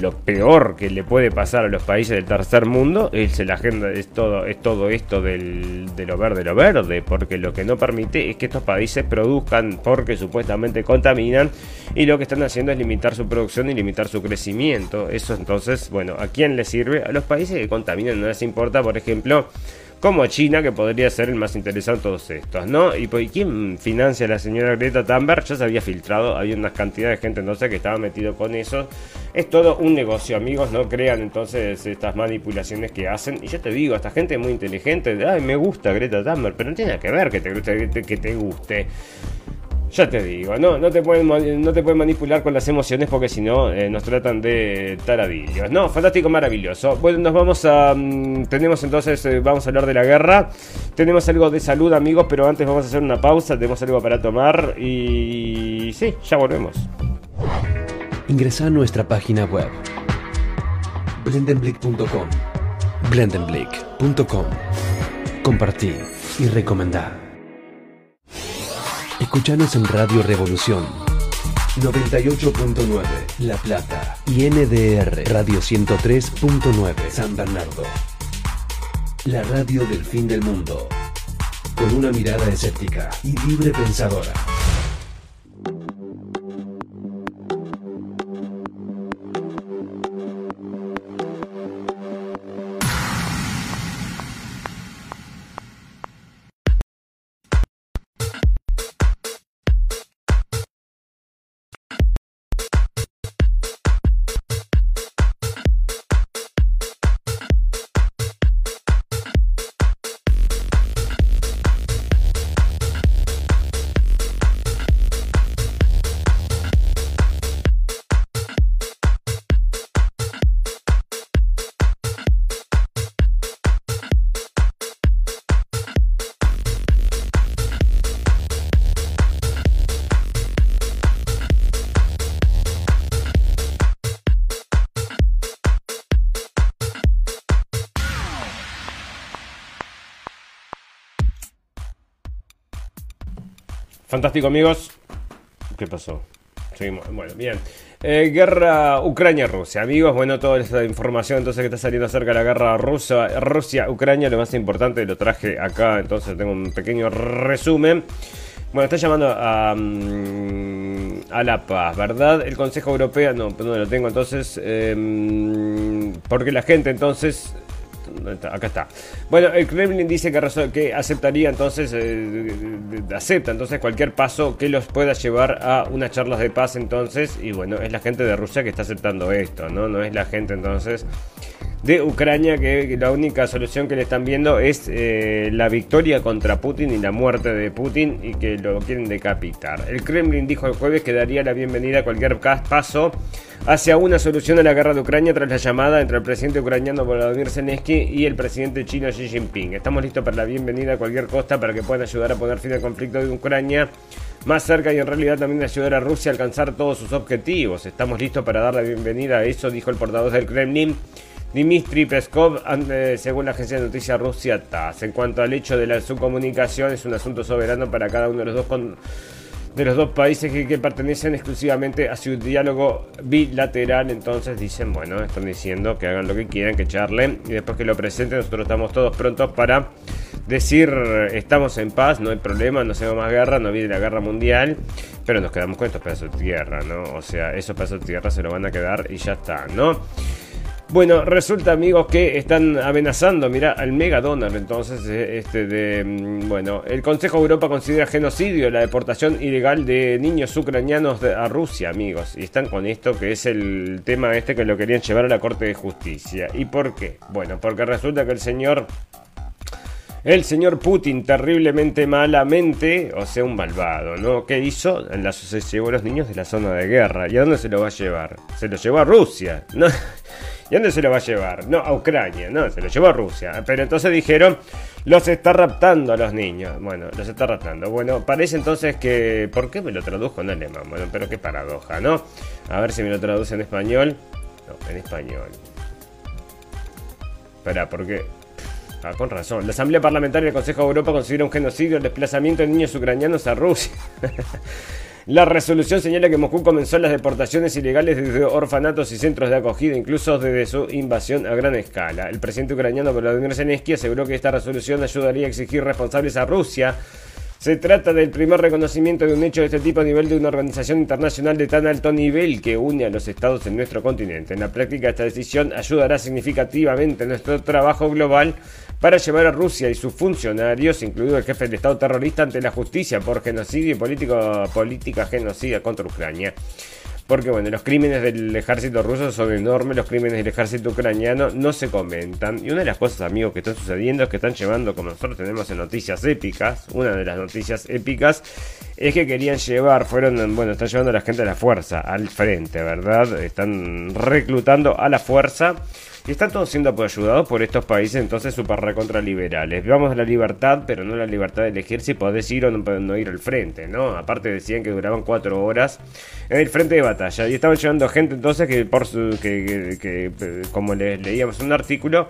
lo peor que le puede pasar a los países del tercer mundo es la agenda es todo es todo esto del, de lo verde lo verde porque lo que no permite es que estos países produzcan porque supuestamente contaminan y lo que están haciendo es limitar su producción y limitar su crecimiento. Eso entonces bueno a quién le sirve a los países que contaminan no les importa por ejemplo como China, que podría ser el más interesante de todos estos, ¿no? Y pues, ¿quién financia a la señora Greta Thunberg? Ya se había filtrado, había una cantidad de gente entonces que estaba metido con eso. Es todo un negocio, amigos, no crean entonces estas manipulaciones que hacen. Y yo te digo, esta gente es muy inteligente, ay, me gusta Greta Thunberg, pero no tiene que ver que te, que te guste. Ya te digo, no, no, te pueden, no te pueden manipular con las emociones porque si no eh, nos tratan de taradillos. No, fantástico, maravilloso. Bueno, nos vamos a... Mm, tenemos entonces, eh, vamos a hablar de la guerra. Tenemos algo de salud, amigos, pero antes vamos a hacer una pausa. Tenemos algo para tomar y... Sí, ya volvemos. Ingresa a nuestra página web blendenblick.com blendenblick.com Compartir y recomendar. Escuchanos en Radio Revolución 98.9 La Plata y NDR Radio 103.9 San Bernardo. La radio del fin del mundo. Con una mirada escéptica y libre pensadora. Fantástico, amigos. ¿Qué pasó? Seguimos. Bueno, bien. Eh, guerra Ucrania-Rusia. Amigos, bueno, toda esta información entonces que está saliendo acerca de la guerra Rusia-Ucrania, lo más importante lo traje acá, entonces tengo un pequeño resumen. Bueno, está llamando a, mm, a la paz, ¿verdad? El Consejo Europeo, no, no lo tengo entonces, em, porque la gente entonces Acá está. Bueno, el Kremlin dice que, que aceptaría entonces, eh, acepta entonces cualquier paso que los pueda llevar a unas charlas de paz entonces. Y bueno, es la gente de Rusia que está aceptando esto, ¿no? No es la gente entonces de Ucrania que, la única solución que le están viendo es eh, la victoria contra Putin y la muerte de Putin y que lo quieren decapitar. El Kremlin dijo el jueves que daría la bienvenida a cualquier paso hacia una solución a la guerra de Ucrania tras la llamada entre el presidente ucraniano Volodymyr Zelensky y el presidente chino Xi Jinping. Estamos listos para la bienvenida a cualquier costa para que puedan ayudar a poner fin al conflicto de Ucrania más cerca y en realidad también ayudar a Rusia a alcanzar todos sus objetivos. Estamos listos para dar la bienvenida a eso, dijo el portavoz del Kremlin. Dmitry Peskov, según la agencia de noticias Rusia TASS. En cuanto al hecho de la, su comunicación, es un asunto soberano para cada uno de los dos de los dos países que, pertenecen exclusivamente a su diálogo bilateral. Entonces dicen, bueno, están diciendo que hagan lo que quieran, que charlen y después que lo presenten, nosotros estamos todos prontos para decir estamos en paz, no hay problema, no hacemos más guerra, no viene la guerra mundial, pero nos quedamos con estos pedazos de tierra, ¿no? O sea, esos pedazos de tierra se lo van a quedar y ya está, ¿no? Bueno, resulta amigos que están amenazando, mira, al mega donor entonces, eh, este de, mm, bueno, el Consejo de Europa considera genocidio la deportación ilegal de niños ucranianos a Rusia, amigos, y están con esto que es el tema este que lo querían llevar a la Corte de Justicia. ¿Y por qué? Bueno, porque resulta que el señor el señor Putin, terriblemente malamente, o sea, un malvado, ¿no? ¿Qué hizo? Se llevó a los niños de la zona de guerra. ¿Y a dónde se lo va a llevar? Se lo llevó a Rusia, ¿no? ¿Y dónde se lo va a llevar? No, a Ucrania, no, se lo llevó a Rusia. Pero entonces dijeron, los está raptando a los niños. Bueno, los está raptando. Bueno, parece entonces que... ¿Por qué me lo tradujo en alemán? Bueno, pero qué paradoja, ¿no? A ver si me lo traduce en español. No, en español. Espera, ¿por qué? Ah, con razón. La Asamblea Parlamentaria del Consejo de Europa considera un genocidio el desplazamiento de niños ucranianos a Rusia. [laughs] La resolución señala que Moscú comenzó las deportaciones ilegales desde orfanatos y centros de acogida, incluso desde su invasión a gran escala. El presidente ucraniano Volodymyr Zelensky aseguró que esta resolución ayudaría a exigir responsables a Rusia. Se trata del primer reconocimiento de un hecho de este tipo a nivel de una organización internacional de tan alto nivel que une a los estados en nuestro continente. En la práctica, esta decisión ayudará significativamente a nuestro trabajo global para llevar a Rusia y sus funcionarios, incluido el jefe del Estado terrorista, ante la justicia por genocidio y política genocida contra Ucrania. Porque bueno, los crímenes del ejército ruso son enormes, los crímenes del ejército ucraniano no se comentan. Y una de las cosas, amigos, que están sucediendo es que están llevando, como nosotros tenemos en noticias épicas, una de las noticias épicas es que querían llevar, fueron, bueno, están llevando a la gente a la fuerza, al frente, ¿verdad? Están reclutando a la fuerza y están todos siendo ayudados por estos países entonces super recontra liberales. Vamos a la libertad, pero no la libertad de elegir si podés ir o no, ir al frente, ¿no? Aparte decían que duraban cuatro horas en el frente de batalla. Y estaban llevando gente entonces que, por su, que, que, como les leíamos un artículo,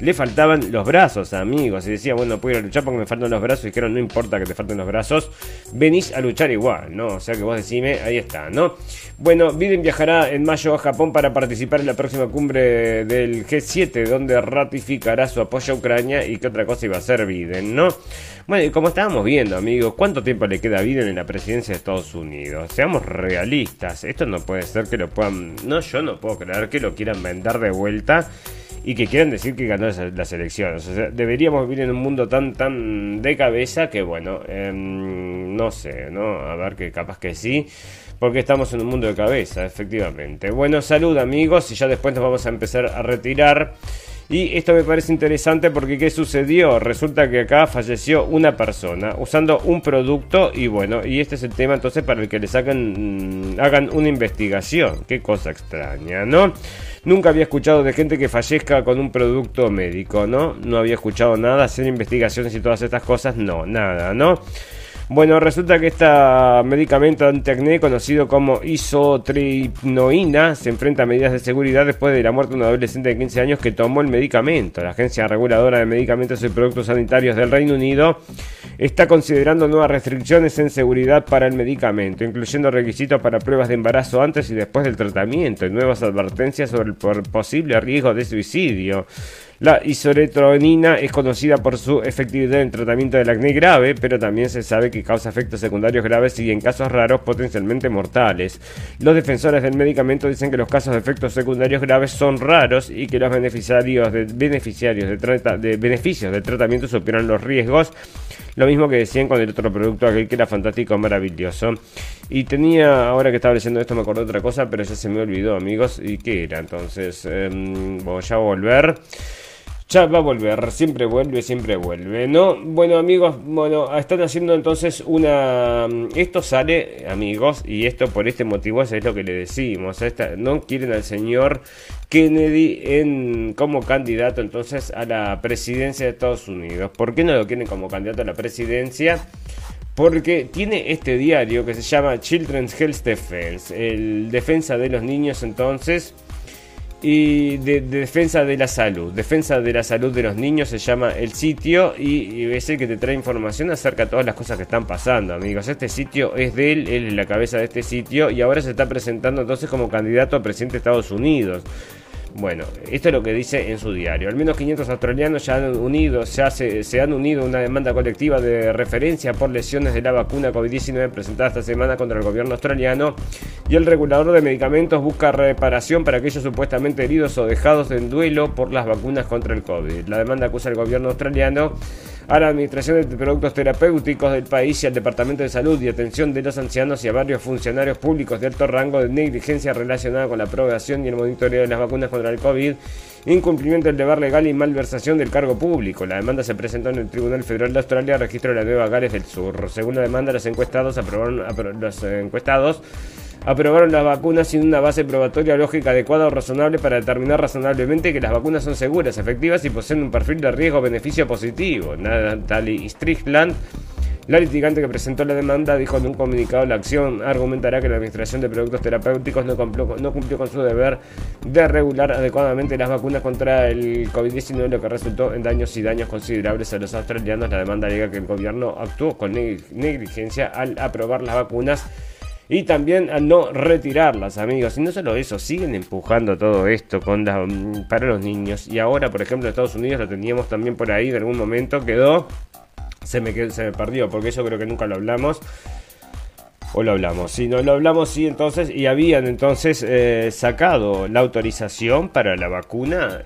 le faltaban los brazos, amigos. Y decía, bueno, puedo ir a luchar porque me faltan los brazos. Y dijeron, no importa que te falten los brazos, venís a luchar igual, ¿no? O sea que vos decime, ahí está, ¿no? Bueno, Biden viajará en mayo a Japón para participar en la próxima cumbre del G7, donde ratificará su apoyo a Ucrania y qué otra cosa iba a hacer Biden, ¿no? Bueno, y como estábamos viendo, amigos, ¿cuánto tiempo le queda a Biden en la presidencia de Estados Unidos? Seamos realistas, esto no puede ser que lo puedan... No, yo no puedo creer que lo quieran vender de vuelta y que quieran decir que ganó las elecciones. O sea, deberíamos vivir en un mundo tan tan de cabeza que bueno, em, no sé, ¿no? A ver que capaz que sí. Porque estamos en un mundo de cabeza, efectivamente. Bueno, salud amigos y ya después nos vamos a empezar a retirar. Y esto me parece interesante porque ¿qué sucedió? Resulta que acá falleció una persona usando un producto y bueno, y este es el tema entonces para el que le sacan, mm, hagan una investigación. Qué cosa extraña, ¿no? Nunca había escuchado de gente que fallezca con un producto médico, ¿no? No había escuchado nada, hacer investigaciones y todas estas cosas, no, nada, ¿no? Bueno, resulta que este medicamento antiacné conocido como isotripnoína se enfrenta a medidas de seguridad después de la muerte de un adolescente de 15 años que tomó el medicamento. La Agencia Reguladora de Medicamentos y Productos Sanitarios del Reino Unido está considerando nuevas restricciones en seguridad para el medicamento, incluyendo requisitos para pruebas de embarazo antes y después del tratamiento y nuevas advertencias sobre el posible riesgo de suicidio. La isoretronina es conocida por su efectividad en tratamiento del acné grave, pero también se sabe que causa efectos secundarios graves y en casos raros potencialmente mortales. Los defensores del medicamento dicen que los casos de efectos secundarios graves son raros y que los beneficiarios de, de beneficios del tratamiento superan los riesgos. Lo mismo que decían con el otro producto, aquel que era fantástico, maravilloso. Y tenía, ahora que estaba leyendo esto, me acordé de otra cosa, pero ya se me olvidó, amigos. ¿Y qué era? Entonces, em, voy a volver. Ya va a volver, siempre vuelve, siempre vuelve, ¿no? Bueno, amigos, bueno, están haciendo entonces una... Esto sale, amigos, y esto por este motivo es lo que le decimos. No quieren al señor Kennedy en, como candidato entonces a la presidencia de Estados Unidos. ¿Por qué no lo quieren como candidato a la presidencia? Porque tiene este diario que se llama Children's Health Defense, el defensa de los niños entonces y de, defensa de la salud. Defensa de la salud de los niños se llama el sitio y, es el que te trae información acerca de todas las cosas que están pasando, amigos. Este sitio es de él, él es la cabeza de este sitio y ahora se está presentando entonces como candidato a presidente de Estados Unidos. Bueno, esto es lo que dice en su diario. Al menos 500 australianos ya han unido, se, se han unido a una demanda colectiva de referencia por lesiones de la vacuna COVID-19 presentada esta semana contra el gobierno australiano y el regulador de medicamentos busca reparación para aquellos supuestamente heridos o dejados en duelo por las vacunas contra el COVID. La demanda acusa al gobierno australiano a la Administración de Productos Terapéuticos del país y al Departamento de Salud y Atención de los Ancianos y a varios funcionarios públicos de alto rango de negligencia relacionada con la aprobación y el monitoreo de las vacunas contra el COVID, incumplimiento del deber legal y malversación del cargo público. La demanda se presentó en el Tribunal Federal de Australia, registro de la Nueva Gales del Sur. Según la demanda, los encuestados aprobaron, los encuestados aprobaron las vacunas sin una base probatoria lógica adecuada o razonable para determinar razonablemente que las vacunas son seguras, efectivas y poseen un perfil de riesgo-beneficio positivo. Natalie Strickland, la litigante que presentó la demanda, dijo en un comunicado la acción argumentará que la Administración de Productos Terapéuticos no cumplió, no cumplió con su deber de regular adecuadamente las vacunas contra el COVID-19, lo que resultó en daños y daños considerables a los australianos. La demanda alega que el gobierno actuó con negligencia al aprobar las vacunas y también a no retirarlas, amigos. Y no solo eso, siguen empujando todo esto con mm, para los niños. Y ahora, por ejemplo, en Estados Unidos lo teníamos también por ahí, en algún momento quedó, se me, se me perdió, porque eso creo que nunca lo hablamos. O lo hablamos, si no lo hablamos, sí, entonces, y habían entonces eh, sacado la autorización para la vacuna,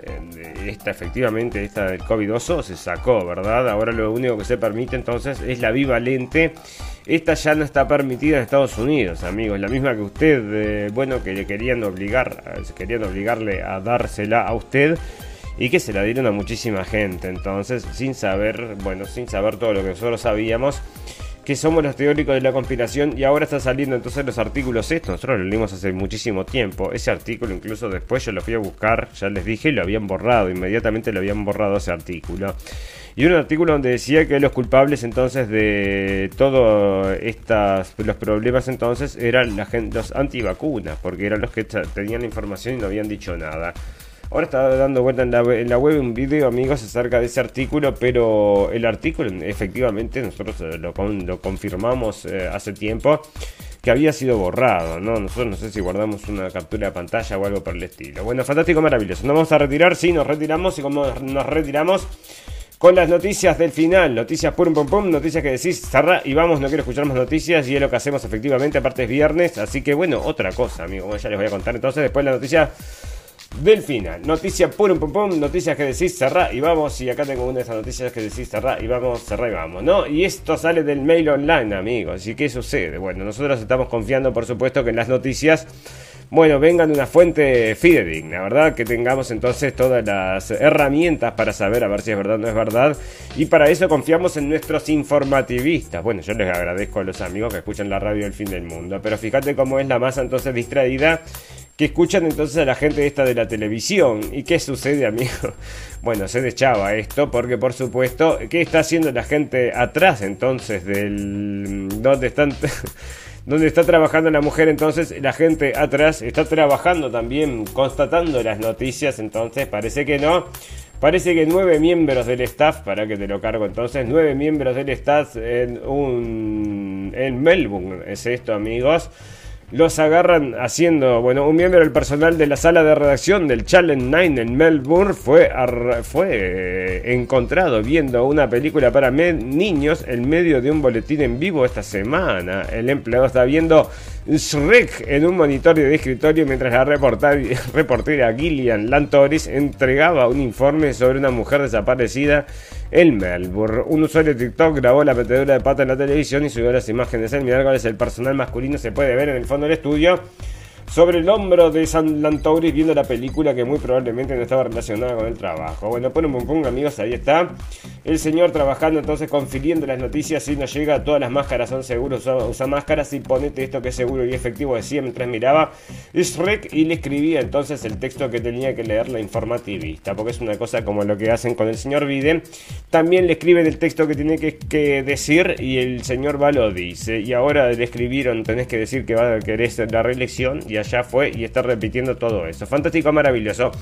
esta efectivamente, esta del COVID-19 se sacó, ¿verdad? Ahora lo único que se permite entonces es la bivalente esta ya no está permitida en Estados Unidos, amigos. La misma que usted, eh, bueno, que le querían obligar, querían obligarle a dársela a usted y que se la dieron a muchísima gente. Entonces, sin saber, bueno, sin saber todo lo que nosotros sabíamos, que somos los teóricos de la conspiración y ahora están saliendo entonces los artículos estos. Nosotros lo leímos hace muchísimo tiempo. Ese artículo incluso después yo lo fui a buscar, ya les dije, y lo habían borrado. Inmediatamente lo habían borrado ese artículo. Y un artículo donde decía que los culpables entonces de todos los problemas entonces eran la gente, los antivacunas, porque eran los que tenían la información y no habían dicho nada. Ahora está dando vuelta en la, web un video, amigos, acerca de ese artículo, pero el artículo efectivamente nosotros eh, lo, confirmamos eh, hace tiempo que había sido borrado, ¿no? Nosotros no sé si guardamos una captura de pantalla o algo por el estilo. Bueno, fantástico, maravilloso. Nos vamos a retirar, sí, nos retiramos y como nos retiramos con las noticias del final. Noticias pum pum pum, noticias que decís, cerra y vamos, no quiero escuchar más noticias y es lo que hacemos efectivamente, aparte es viernes, así que bueno, otra cosa, amigo, ya les voy a contar entonces después la noticia del final. Noticia pum pum pum, noticias que decís, cerra y vamos, y acá tengo una de esas noticias que decís, cerra y vamos, cerra y vamos, ¿no? Y esto sale del mail online, amigos, ¿y qué sucede? Bueno, nosotros estamos confiando, por supuesto, que en las noticias bueno, vengan de una fuente fidedigna, ¿verdad? Que tengamos entonces todas las herramientas para saber a ver si es verdad o no es verdad. Y para eso confiamos en nuestros informativistas. Bueno, yo les agradezco a los amigos que escuchan la radio del fin del mundo. Pero fíjate cómo es la masa entonces distraída que escuchan entonces a la gente esta de la televisión. ¿Y qué sucede, amigo? [laughs] Bueno, se deschaba esto porque, por supuesto, ¿qué está haciendo la gente atrás entonces del... ¿Dónde están? [laughs] donde está trabajando la mujer, entonces la gente atrás está trabajando también, constatando las noticias, entonces parece que no. Parece que nueve miembros del staff, para que te lo cargo entonces, nueve miembros del staff en un en Melbourne, es esto amigos los agarran haciendo, bueno, un miembro del personal de la sala de redacción del Challenge 9 en Melbourne fue, fue eh, encontrado viendo una película para niños en medio de un boletín en vivo esta semana. El empleado está viendo Shrek en un monitor de escritorio mientras la [laughs] reportera Gillian Lantoris entregaba un informe sobre una mujer desaparecida en Melbourne. Un usuario de TikTok grabó la metedura de pata en la televisión y subió las imágenes el miércoles. El personal masculino se puede ver en el fondo del estudio sobre el hombro de San Lantauris viendo la película que muy probablemente no estaba relacionada con el trabajo. Bueno, pon un pum amigos, ahí está. El señor trabajando entonces confiriendo las noticias, si no llega, todas las máscaras son seguros, usa, máscaras y ponete esto que es seguro y efectivo, decía mientras miraba Shrek y le escribía entonces el texto que tenía que leer la informativista, porque es una cosa como lo que hacen con el señor Biden. También le escriben el texto que tiene que, decir y el señor va lo dice. Y ahora le escribieron, tenés que decir que va a querer la reelección y allá fue y está repitiendo todo eso. Fantástico, maravilloso.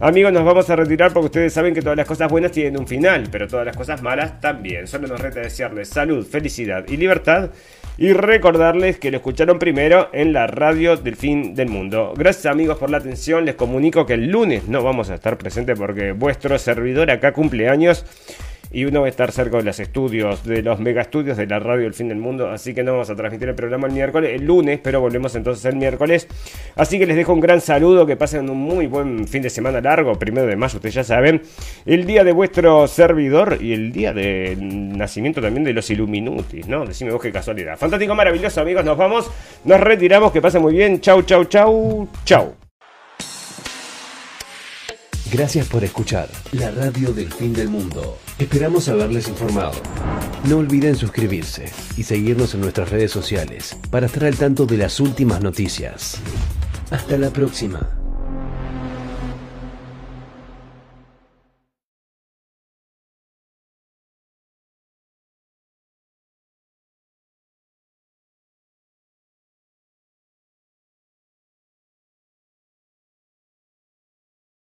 Amigos, nos vamos a retirar porque ustedes saben que todas las cosas buenas tienen un final, pero todas las cosas malas también. Solo nos resta desearles salud, felicidad y libertad y recordarles que lo escucharon primero en la radio del fin del mundo. Gracias amigos por la atención, les comunico que el lunes no vamos a estar presentes porque vuestro servidor acá cumple años y uno va a estar cerca de los estudios, de los mega estudios de la radio El Fin del Mundo, así que no vamos a transmitir el programa el miércoles, el lunes, pero volvemos entonces el miércoles. Así que les dejo un gran saludo, que pasen un muy buen fin de semana largo, primero de mayo, ustedes ya saben, el día de vuestro servidor y el día del nacimiento también de los Illuminutis, ¿no? Decime vos qué casualidad. Fantástico, maravilloso, amigos, nos vamos, nos retiramos, que pasen muy bien, chau, chau, chau, chau. Gracias por escuchar la radio del fin del mundo. Esperamos haberles informado. No olviden suscribirse y seguirnos en nuestras redes sociales para estar al tanto de las últimas noticias. Hasta la próxima.